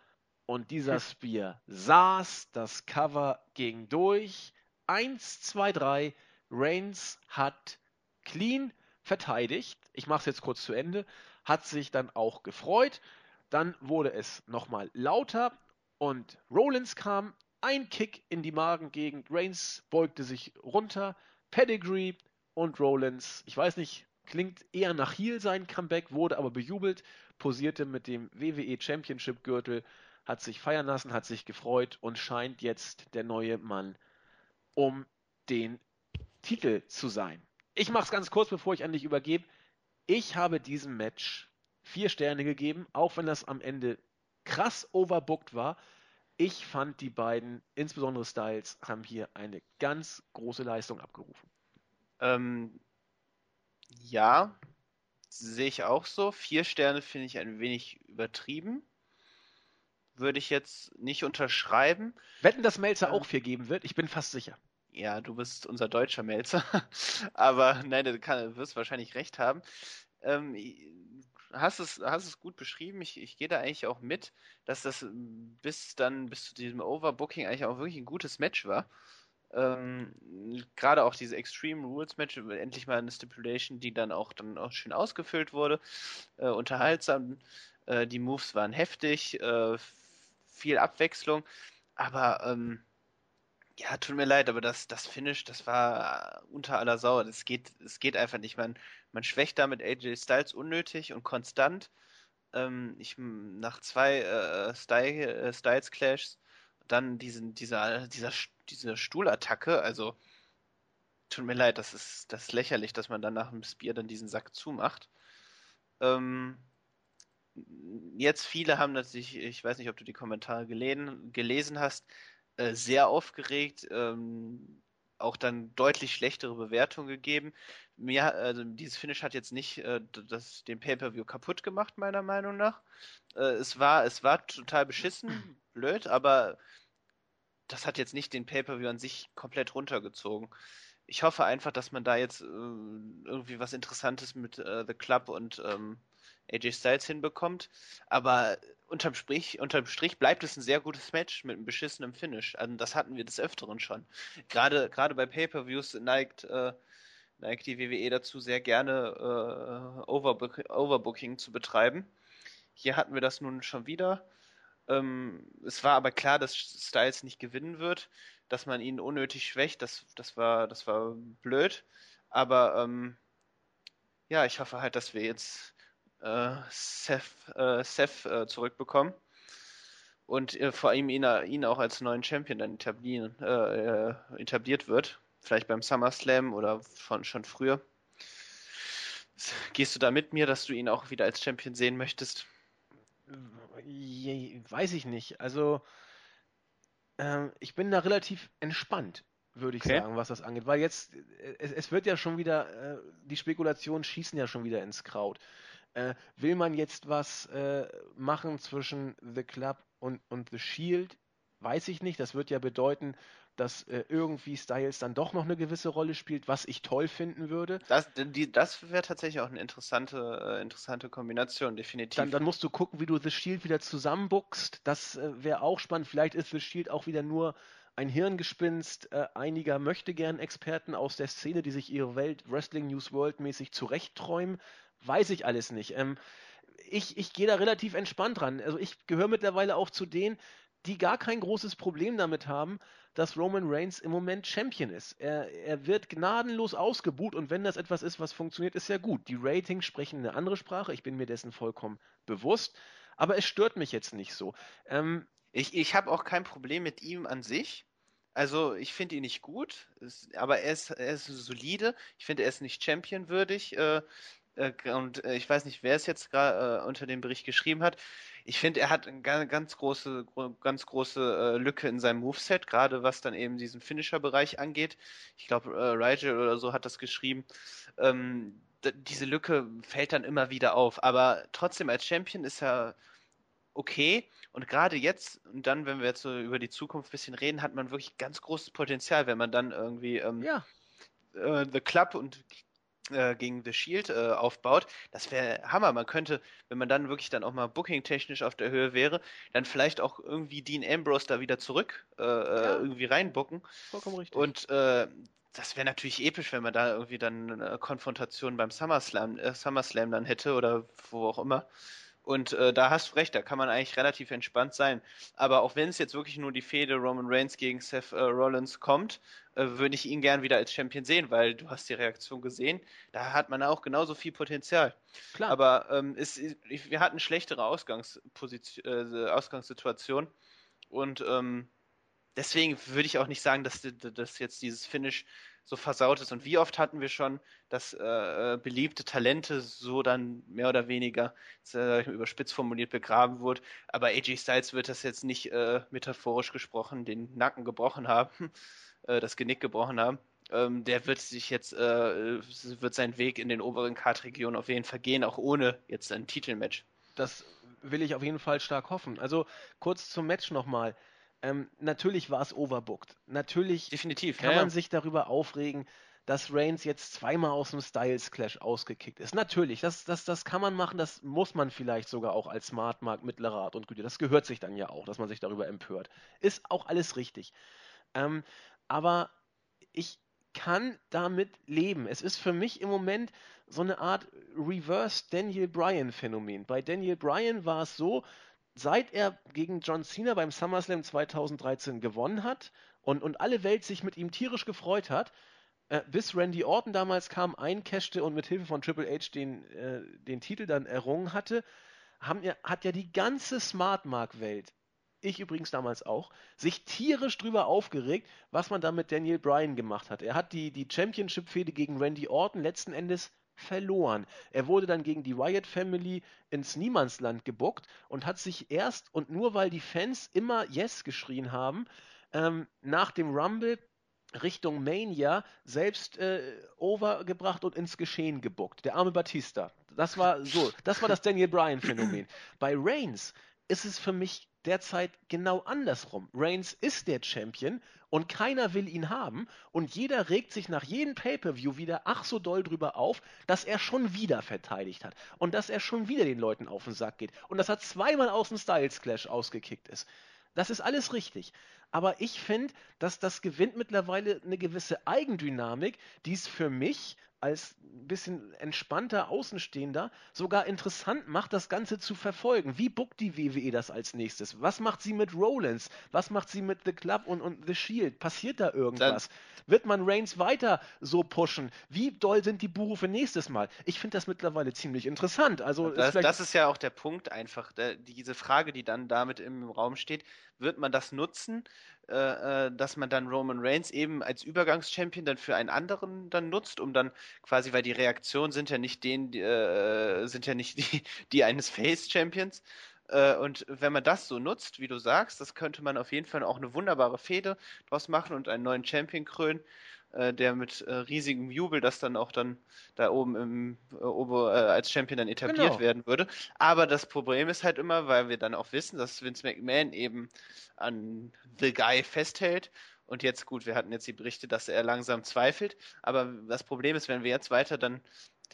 und dieser Spear saß, das Cover ging durch. Eins, zwei, drei. Reigns hat clean verteidigt. Ich mache es jetzt kurz zu Ende. Hat sich dann auch gefreut. Dann wurde es nochmal lauter und Rollins kam. Ein Kick in die Magengegend. Reigns beugte sich runter. Pedigree und Rollins, ich weiß nicht, klingt eher nach Heel sein Comeback, wurde aber bejubelt, posierte mit dem WWE Championship Gürtel hat sich feiern lassen, hat sich gefreut und scheint jetzt der neue Mann um den Titel zu sein. Ich mache es ganz kurz, bevor ich an dich übergebe. Ich habe diesem Match vier Sterne gegeben, auch wenn das am Ende krass overbooked war. Ich fand die beiden, insbesondere Styles, haben hier eine ganz große Leistung abgerufen. Ähm, ja, sehe ich auch so. Vier Sterne finde ich ein wenig übertrieben. Würde ich jetzt nicht unterschreiben. Wetten, dass Melzer ähm, auch vier geben wird? Ich bin fast sicher. Ja, du bist unser deutscher Melzer. <laughs> Aber nein, du kann, wirst wahrscheinlich recht haben. Ähm, hast es, hast es gut beschrieben. Ich, ich gehe da eigentlich auch mit, dass das bis dann, bis zu diesem Overbooking eigentlich auch wirklich ein gutes Match war. Ähm, Gerade auch diese Extreme Rules Match, endlich mal eine Stipulation, die dann auch dann auch schön ausgefüllt wurde, äh, unterhaltsam. Äh, die Moves waren heftig, äh, viel Abwechslung, aber ähm, ja, tut mir leid, aber das, das Finish, das war unter aller Sau. Es geht, es geht einfach nicht. Man, man schwächt damit AJ Styles unnötig und konstant. Ähm, ich, nach zwei äh, Style, äh, Styles Clashs dann diesen, dieser, dieser, diese Stuhlattacke, also tut mir leid, das ist, das ist lächerlich, dass man dann nach dem Spear dann diesen Sack zumacht. Ähm, jetzt viele haben natürlich, ich weiß nicht, ob du die Kommentare gelesen, gelesen hast, äh, sehr aufgeregt, ähm, auch dann deutlich schlechtere Bewertungen gegeben. Mir, also dieses Finish hat jetzt nicht äh, das, den Pay-Per-View kaputt gemacht, meiner Meinung nach. Äh, es, war, es war total beschissen, <clears throat> blöd, aber das hat jetzt nicht den Pay-Per-View an sich komplett runtergezogen. Ich hoffe einfach, dass man da jetzt äh, irgendwie was Interessantes mit äh, The Club und ähm, AJ Styles hinbekommt. Aber unterm Strich, unterm Strich bleibt es ein sehr gutes Match mit einem beschissenen Finish. Also das hatten wir des Öfteren schon. Gerade, gerade bei Pay-Per-Views neigt, äh, neigt die WWE dazu, sehr gerne äh, Overbook Overbooking zu betreiben. Hier hatten wir das nun schon wieder. Ähm, es war aber klar, dass Styles nicht gewinnen wird, dass man ihn unnötig schwächt. Das, das, war, das war blöd. Aber ähm, ja, ich hoffe halt, dass wir jetzt äh, Seth, äh, Seth äh, zurückbekommen und äh, vor allem ihn, ihn, auch als neuen Champion dann etablieren, äh, äh, etabliert wird. Vielleicht beim SummerSlam oder von, schon früher. Gehst du da mit mir, dass du ihn auch wieder als Champion sehen möchtest? Weiß ich nicht. Also, ähm, ich bin da relativ entspannt, würde ich okay. sagen, was das angeht. Weil jetzt, es, es wird ja schon wieder, äh, die Spekulationen schießen ja schon wieder ins Kraut. Äh, will man jetzt was äh, machen zwischen The Club und, und The Shield? Weiß ich nicht. Das wird ja bedeuten, dass äh, irgendwie Styles dann doch noch eine gewisse Rolle spielt, was ich toll finden würde. Das, das wäre tatsächlich auch eine interessante, äh, interessante Kombination, definitiv. Dann, dann, musst du gucken, wie du The Shield wieder zusammenbuckst. Das äh, wäre auch spannend. Vielleicht ist The Shield auch wieder nur ein Hirngespinst äh, einiger möchtegern Experten aus der Szene, die sich ihre Welt Wrestling News World mäßig zurechtträumen. Weiß ich alles nicht. Ähm, ich, ich gehe da relativ entspannt dran. Also ich gehöre mittlerweile auch zu denen, die gar kein großes Problem damit haben, dass Roman Reigns im Moment Champion ist. Er, er wird gnadenlos ausgebuht und wenn das etwas ist, was funktioniert, ist ja gut. Die Ratings sprechen eine andere Sprache, ich bin mir dessen vollkommen bewusst, aber es stört mich jetzt nicht so. Ähm, ich ich habe auch kein Problem mit ihm an sich. Also ich finde ihn nicht gut, aber er ist, er ist solide. Ich finde, er ist nicht championwürdig. Äh, und äh, ich weiß nicht, wer es jetzt gerade äh, unter dem Bericht geschrieben hat. Ich finde, er hat eine ganz große, ganz große Lücke in seinem Moveset, gerade was dann eben diesen Finisher-Bereich angeht. Ich glaube, äh, Rigel oder so hat das geschrieben. Ähm, diese Lücke fällt dann immer wieder auf. Aber trotzdem als Champion ist er okay. Und gerade jetzt, und dann, wenn wir jetzt so über die Zukunft ein bisschen reden, hat man wirklich ganz großes Potenzial, wenn man dann irgendwie ähm, ja. äh, The Club und äh, gegen The Shield äh, aufbaut, das wäre Hammer. Man könnte, wenn man dann wirklich dann auch mal booking-technisch auf der Höhe wäre, dann vielleicht auch irgendwie Dean Ambrose da wieder zurück äh, äh ja. irgendwie reinbucken. Vollkommen richtig. Und äh, das wäre natürlich episch, wenn man da irgendwie dann eine Konfrontation beim SummerSlam, äh, SummerSlam dann hätte oder wo auch immer. Und äh, da hast du recht, da kann man eigentlich relativ entspannt sein. Aber auch wenn es jetzt wirklich nur die Fehde Roman Reigns gegen Seth äh, Rollins kommt, äh, würde ich ihn gern wieder als Champion sehen, weil du hast die Reaktion gesehen. Da hat man auch genauso viel Potenzial. Klar. Aber ähm, es, wir hatten schlechtere Ausgangsposition, äh, Ausgangssituation. Und ähm, deswegen würde ich auch nicht sagen, dass, dass jetzt dieses Finish so versaut ist. Und wie oft hatten wir schon, dass äh, äh beliebte Talente so dann mehr oder weniger äh, überspitzt formuliert begraben wurden. Aber AJ Styles wird das jetzt nicht äh, metaphorisch gesprochen den Nacken gebrochen haben, <laughs> äh, das Genick gebrochen haben. ähm, der wird sich jetzt, äh, wird seinen Weg in den oberen Kartregionen auf jeden Fall gehen, auch ohne jetzt ein Titelmatch. Das will ich auf jeden Fall stark hoffen. Also kurz zum Match nochmal. Ähm, natürlich war es overbooked. Natürlich Definitiv, kann ja, man ja. sich darüber aufregen, dass Reigns jetzt zweimal aus dem Styles Clash ausgekickt ist. Natürlich, das, das, das kann man machen, das muss man vielleicht sogar auch als Smart Mark mittlerer Art und Güte. Das gehört sich dann ja auch, dass man sich darüber empört. Ist auch alles richtig. Ähm, aber ich kann damit leben. Es ist für mich im Moment so eine Art Reverse Daniel Bryan Phänomen. Bei Daniel Bryan war es so, seit er gegen John Cena beim SummerSlam 2013 gewonnen hat und, und alle Welt sich mit ihm tierisch gefreut hat, äh, bis Randy Orton damals kam, eincashte und mit Hilfe von Triple H den, äh, den Titel dann errungen hatte, haben, hat ja die ganze Smart Mark Welt ich übrigens damals auch, sich tierisch drüber aufgeregt, was man da mit Daniel Bryan gemacht hat. Er hat die, die Championship-Fehde gegen Randy Orton letzten Endes verloren. Er wurde dann gegen die Wyatt Family ins Niemandsland gebuckt und hat sich erst und nur weil die Fans immer Yes geschrien haben, ähm, nach dem Rumble Richtung Mania selbst äh, overgebracht und ins Geschehen gebuckt. Der arme Batista. Das war so, das war das Daniel Bryan Phänomen. Bei Reigns ist es für mich derzeit genau andersrum. Reigns ist der Champion und keiner will ihn haben und jeder regt sich nach jedem Pay-per-View wieder ach so doll drüber auf, dass er schon wieder verteidigt hat und dass er schon wieder den Leuten auf den Sack geht und dass er zweimal aus dem Styles Clash ausgekickt ist. Das ist alles richtig. Aber ich finde, dass das gewinnt mittlerweile eine gewisse Eigendynamik, die es für mich als ein bisschen entspannter Außenstehender sogar interessant macht, das Ganze zu verfolgen. Wie buckt die WWE das als nächstes? Was macht sie mit Rollins? Was macht sie mit The Club und, und The Shield? Passiert da irgendwas? Dann Wird man Reigns weiter so pushen? Wie doll sind die Buchrufe nächstes Mal? Ich finde das mittlerweile ziemlich interessant. Also das, ist das ist ja auch der Punkt einfach, diese Frage, die dann damit im Raum steht, wird man das nutzen? Äh, äh, dass man dann Roman Reigns eben als Übergangschampion dann für einen anderen dann nutzt, um dann quasi, weil die Reaktionen sind ja nicht den, äh, sind ja nicht <laughs> die, die eines Face-Champions. Äh, und wenn man das so nutzt, wie du sagst, das könnte man auf jeden Fall auch eine wunderbare Fehde draus machen und einen neuen Champion krönen äh, der mit äh, riesigem Jubel das dann auch dann da oben im äh, Ober, äh, als Champion dann etabliert genau. werden würde. Aber das Problem ist halt immer, weil wir dann auch wissen, dass Vince McMahon eben an The Guy festhält. Und jetzt gut, wir hatten jetzt die Berichte, dass er langsam zweifelt. Aber das Problem ist, wenn wir jetzt weiter dann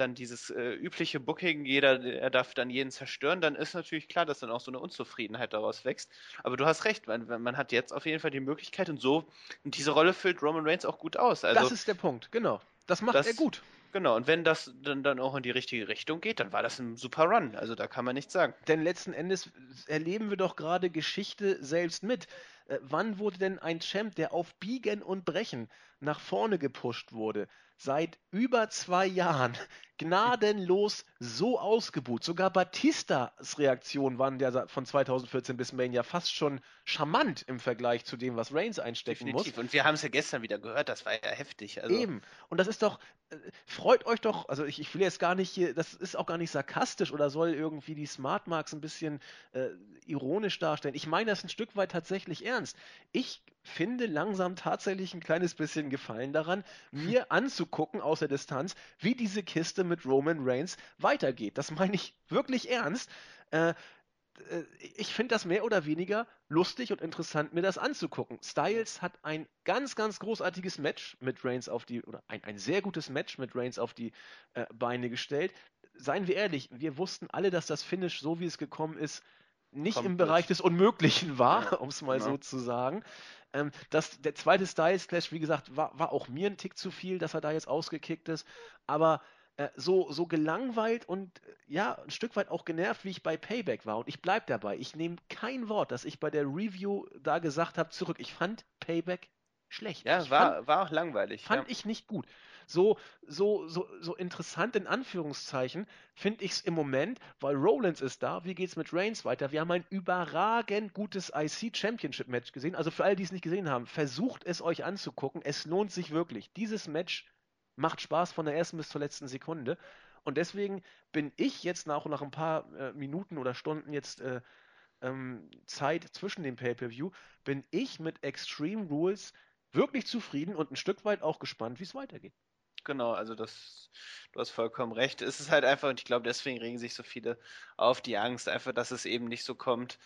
dann dieses äh, übliche Booking, jeder er darf dann jeden zerstören, dann ist natürlich klar, dass dann auch so eine Unzufriedenheit daraus wächst. Aber du hast recht, man, man hat jetzt auf jeden Fall die Möglichkeit und so, und diese Rolle füllt Roman Reigns auch gut aus. Also, das ist der Punkt, genau. Das macht das, er gut. Genau, und wenn das dann, dann auch in die richtige Richtung geht, dann war das ein super Run. Also da kann man nichts sagen. Denn letzten Endes erleben wir doch gerade Geschichte selbst mit. Äh, wann wurde denn ein Champ, der auf Biegen und Brechen nach vorne gepusht wurde, seit über zwei Jahren <laughs> gnadenlos so ausgebucht. Sogar Batistas Reaktionen waren ja von 2014 bis Mania fast schon charmant im Vergleich zu dem, was Reigns einstecken Definitiv. muss. Und wir haben es ja gestern wieder gehört, das war ja heftig. Also. Eben. Und das ist doch, äh, freut euch doch, also ich, ich will jetzt gar nicht hier, das ist auch gar nicht sarkastisch oder soll irgendwie die Smart Marks ein bisschen äh, ironisch darstellen. Ich meine das ein Stück weit tatsächlich ernst. Ich finde langsam tatsächlich ein kleines bisschen Gefallen daran, mir anzugucken aus der Distanz, wie diese Kiste mit Roman Reigns weitergeht. Das meine ich wirklich ernst. Äh, äh ich finde das mehr oder weniger lustig und interessant, mir das anzugucken. Styles hat ein ganz, ganz großartiges Match mit Reigns auf die, oder ein, ein sehr gutes Match mit Reigns auf die äh, Beine gestellt. Seien wir ehrlich, wir wussten alle, dass das Finish, so wie es gekommen ist, nicht Kommt im Bereich des Unmöglichen war, ja, <laughs> um es mal genau. so zu sagen. Ähm, das, der zweite Styles Clash, wie gesagt, war, war auch mir ein Tick zu viel, dass er da jetzt ausgekickt ist. Aber äh, so, so gelangweilt und äh, ja, ein Stück weit auch genervt, wie ich bei Payback war. Und ich bleibe dabei. Ich nehme kein Wort, das ich bei der Review da gesagt habe, zurück. Ich fand Payback schlecht. Ja, war, fand, war auch langweilig. Fand ja. ich nicht gut. So, so, so, so interessant in Anführungszeichen finde ich es im Moment, weil Rollins ist da. Wie geht's mit Reigns weiter? Wir haben ein überragend gutes IC Championship Match gesehen. Also für alle, die es nicht gesehen haben, versucht es euch anzugucken. Es lohnt sich wirklich. Dieses Match macht Spaß von der ersten bis zur letzten Sekunde. Und deswegen bin ich jetzt nach, nach ein paar äh, Minuten oder Stunden jetzt äh, ähm, Zeit zwischen dem Pay-Per-View, bin ich mit Extreme Rules wirklich zufrieden und ein Stück weit auch gespannt, wie es weitergeht. Genau, also das, du hast vollkommen recht. Es ist halt einfach, und ich glaube, deswegen regen sich so viele auf die Angst, einfach, dass es eben nicht so kommt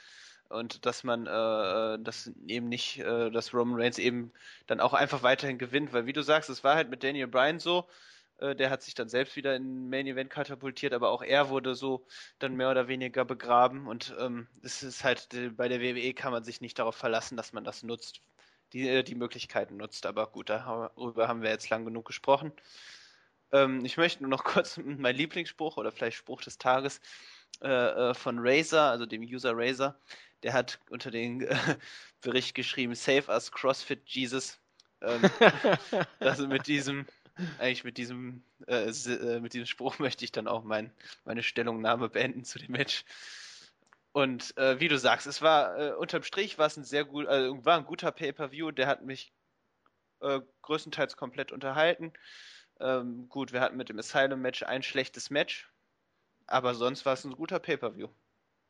und dass man, äh, dass eben nicht, äh, dass Roman Reigns eben dann auch einfach weiterhin gewinnt, weil wie du sagst, es war halt mit Daniel Bryan so, äh, der hat sich dann selbst wieder in Main Event katapultiert, aber auch er wurde so dann mehr oder weniger begraben und ähm, es ist halt, äh, bei der WWE kann man sich nicht darauf verlassen, dass man das nutzt, die, äh, die Möglichkeiten nutzt, aber gut, darüber haben wir jetzt lang genug gesprochen. Ähm, ich möchte nur noch <laughs> kurz meinen Lieblingsspruch oder vielleicht Spruch des Tages äh, von Razer, also dem User Razer, der hat unter den äh, Bericht geschrieben, Save us CrossFit Jesus. Ähm, <laughs> also mit diesem, eigentlich mit diesem, äh, äh, mit diesem Spruch möchte ich dann auch mein, meine Stellungnahme beenden zu dem Match. Und äh, wie du sagst, es war äh, unterm Strich war es ein sehr gut, äh, war ein guter Pay-per-View. Der hat mich äh, größtenteils komplett unterhalten. Ähm, gut, wir hatten mit dem Asylum-Match ein schlechtes Match, aber sonst war es ein guter Pay-per-View.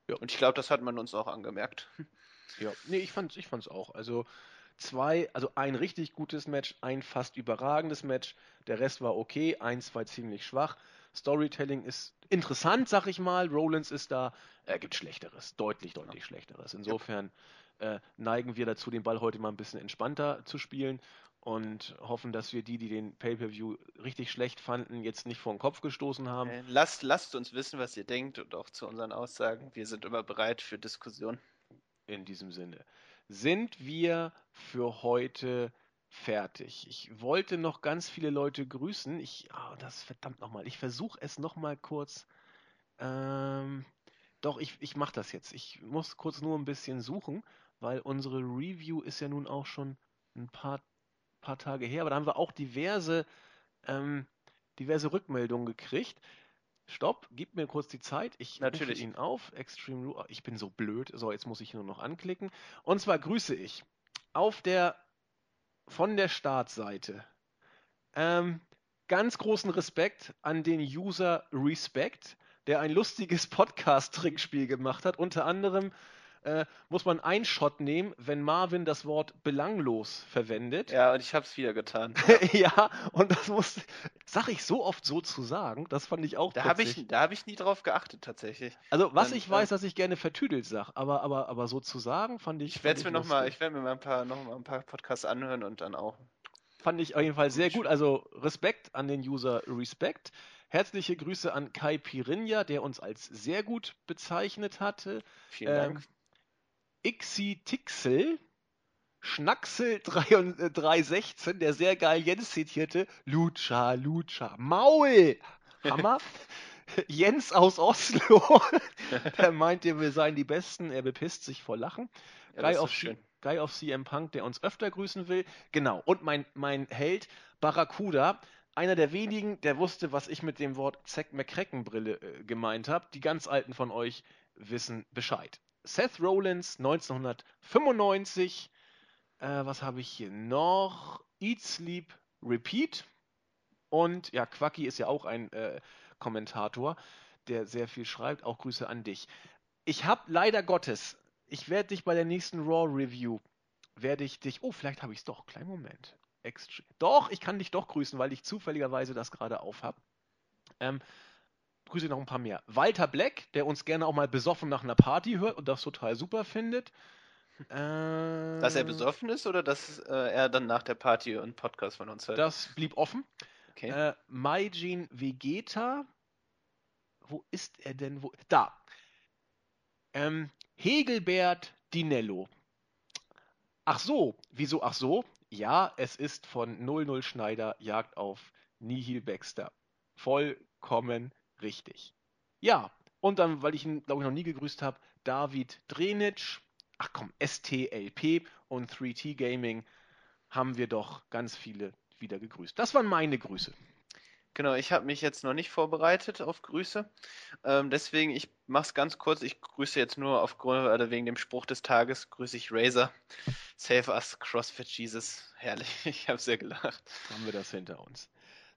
Ja. Und ich glaube, das hat man uns auch angemerkt. Ja, nee, ich fand's, ich fand's auch. Also zwei, also ein richtig gutes Match, ein fast überragendes Match, der Rest war okay, eins war ziemlich schwach. Storytelling ist interessant, sag ich mal. Rollins ist da, er gibt Schlechteres, deutlich, deutlich ja. Schlechteres. Insofern äh, neigen wir dazu, den Ball heute mal ein bisschen entspannter zu spielen und hoffen, dass wir die, die den Pay-per-View richtig schlecht fanden, jetzt nicht vor den Kopf gestoßen haben. Äh, lasst, lasst uns wissen, was ihr denkt und auch zu unseren Aussagen. Wir sind immer bereit für Diskussion. In diesem Sinne. Sind wir für heute fertig? Ich wollte noch ganz viele Leute grüßen. Ich, oh, das verdammt nochmal. Ich versuche es nochmal kurz. Ähm, doch, ich, ich mache das jetzt. Ich muss kurz nur ein bisschen suchen, weil unsere Review ist ja nun auch schon ein paar paar Tage her, aber da haben wir auch diverse, ähm, diverse Rückmeldungen gekriegt. Stopp, gib mir kurz die Zeit. Ich Natürlich. rufe ihn auf. Extreme Rule. Ich bin so blöd. So, jetzt muss ich nur noch anklicken. Und zwar grüße ich auf der von der Startseite. Ähm, ganz großen Respekt an den User Respect, der ein lustiges <laughs> Podcast-Trickspiel gemacht hat. Unter anderem äh, muss man einen Shot nehmen, wenn Marvin das Wort belanglos verwendet. Ja, und ich habe es wieder getan. Ja. <laughs> ja, und das muss, sag ich so oft so zu sagen, das fand ich auch Da habe ich, hab ich nie drauf geachtet, tatsächlich. Also, was Dann, ich weiß, äh, dass ich gerne vertüdelt sage, aber, aber, aber so zu sagen, fand ich. Ich werde mir nochmal, ich werde mir mal ein paar, noch mal ein paar Podcasts anhören und dann auch. Fand ich auf jeden Fall sehr gut. Also, Respekt an den User Respekt. Herzliche Grüße an Kai Pirinja, der uns als sehr gut bezeichnet hatte. Vielen Dank. Ähm, Ixi-Tixel, Schnacksel 316, der sehr geil Jens zitierte, Lucha, Lucha, Maul! Hammer! <laughs> Jens aus Oslo, <laughs> der meinte, wir seien die Besten, er bepisst sich vor Lachen. Ja, Guy, of schön. Guy of CM Punk, der uns öfter grüßen will. Genau, und mein, mein Held Barracuda, einer der wenigen, der wusste, was ich mit dem Wort Zack McCracken-Brille äh, gemeint habe. Die ganz Alten von euch wissen Bescheid. Seth Rollins 1995. Äh, was habe ich hier noch? Eat, Sleep, Repeat. Und ja, Quacky ist ja auch ein äh, Kommentator, der sehr viel schreibt. Auch Grüße an dich. Ich habe leider Gottes, ich werde dich bei der nächsten Raw Review, werde ich dich, oh, vielleicht habe ich es doch, kleinen Moment. Extra, doch, ich kann dich doch grüßen, weil ich zufälligerweise das gerade auf habe. Ähm, grüße noch ein paar mehr. Walter Black, der uns gerne auch mal besoffen nach einer Party hört und das total super findet. Äh, dass er besoffen ist oder dass äh, er dann nach der Party einen Podcast von uns hört? Das blieb offen. Okay. Äh, Maijin Vegeta. Wo ist er denn? Wo? Da. Ähm, Hegelbert Dinello. Ach so, wieso? Ach so, ja, es ist von 00 Schneider Jagd auf Nihil Baxter. Vollkommen Richtig. Ja, und dann, weil ich ihn, glaube ich, noch nie gegrüßt habe, David Drenitsch. Ach komm, STLP und 3T Gaming haben wir doch ganz viele wieder gegrüßt. Das waren meine Grüße. Genau, ich habe mich jetzt noch nicht vorbereitet auf Grüße. Ähm, deswegen, ich mache es ganz kurz. Ich grüße jetzt nur aufgrund oder wegen dem Spruch des Tages, grüße ich Razer. Save us, CrossFit Jesus. Herrlich, <laughs> ich habe sehr gelacht. Haben wir das hinter uns.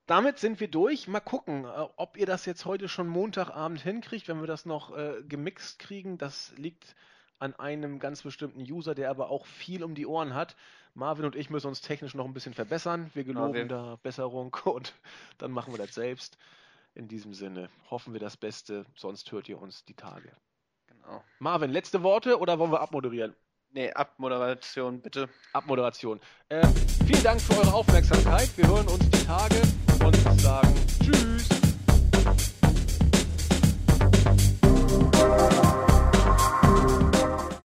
Damit sind wir durch. Mal gucken, äh, ob ihr das jetzt heute schon Montagabend hinkriegt, wenn wir das noch äh, gemixt kriegen. Das liegt an einem ganz bestimmten User, der aber auch viel um die Ohren hat. Marvin und ich müssen uns technisch noch ein bisschen verbessern. Wir geloben da Besserung <laughs> und dann machen wir das selbst. In diesem Sinne hoffen wir das Beste, sonst hört ihr uns die Tage. Genau. Marvin, letzte Worte oder wollen wir abmoderieren? Nee, Abmoderation, bitte. Abmoderation. Äh, vielen Dank für eure Aufmerksamkeit. Wir hören uns die Tage und sagen Tschüss.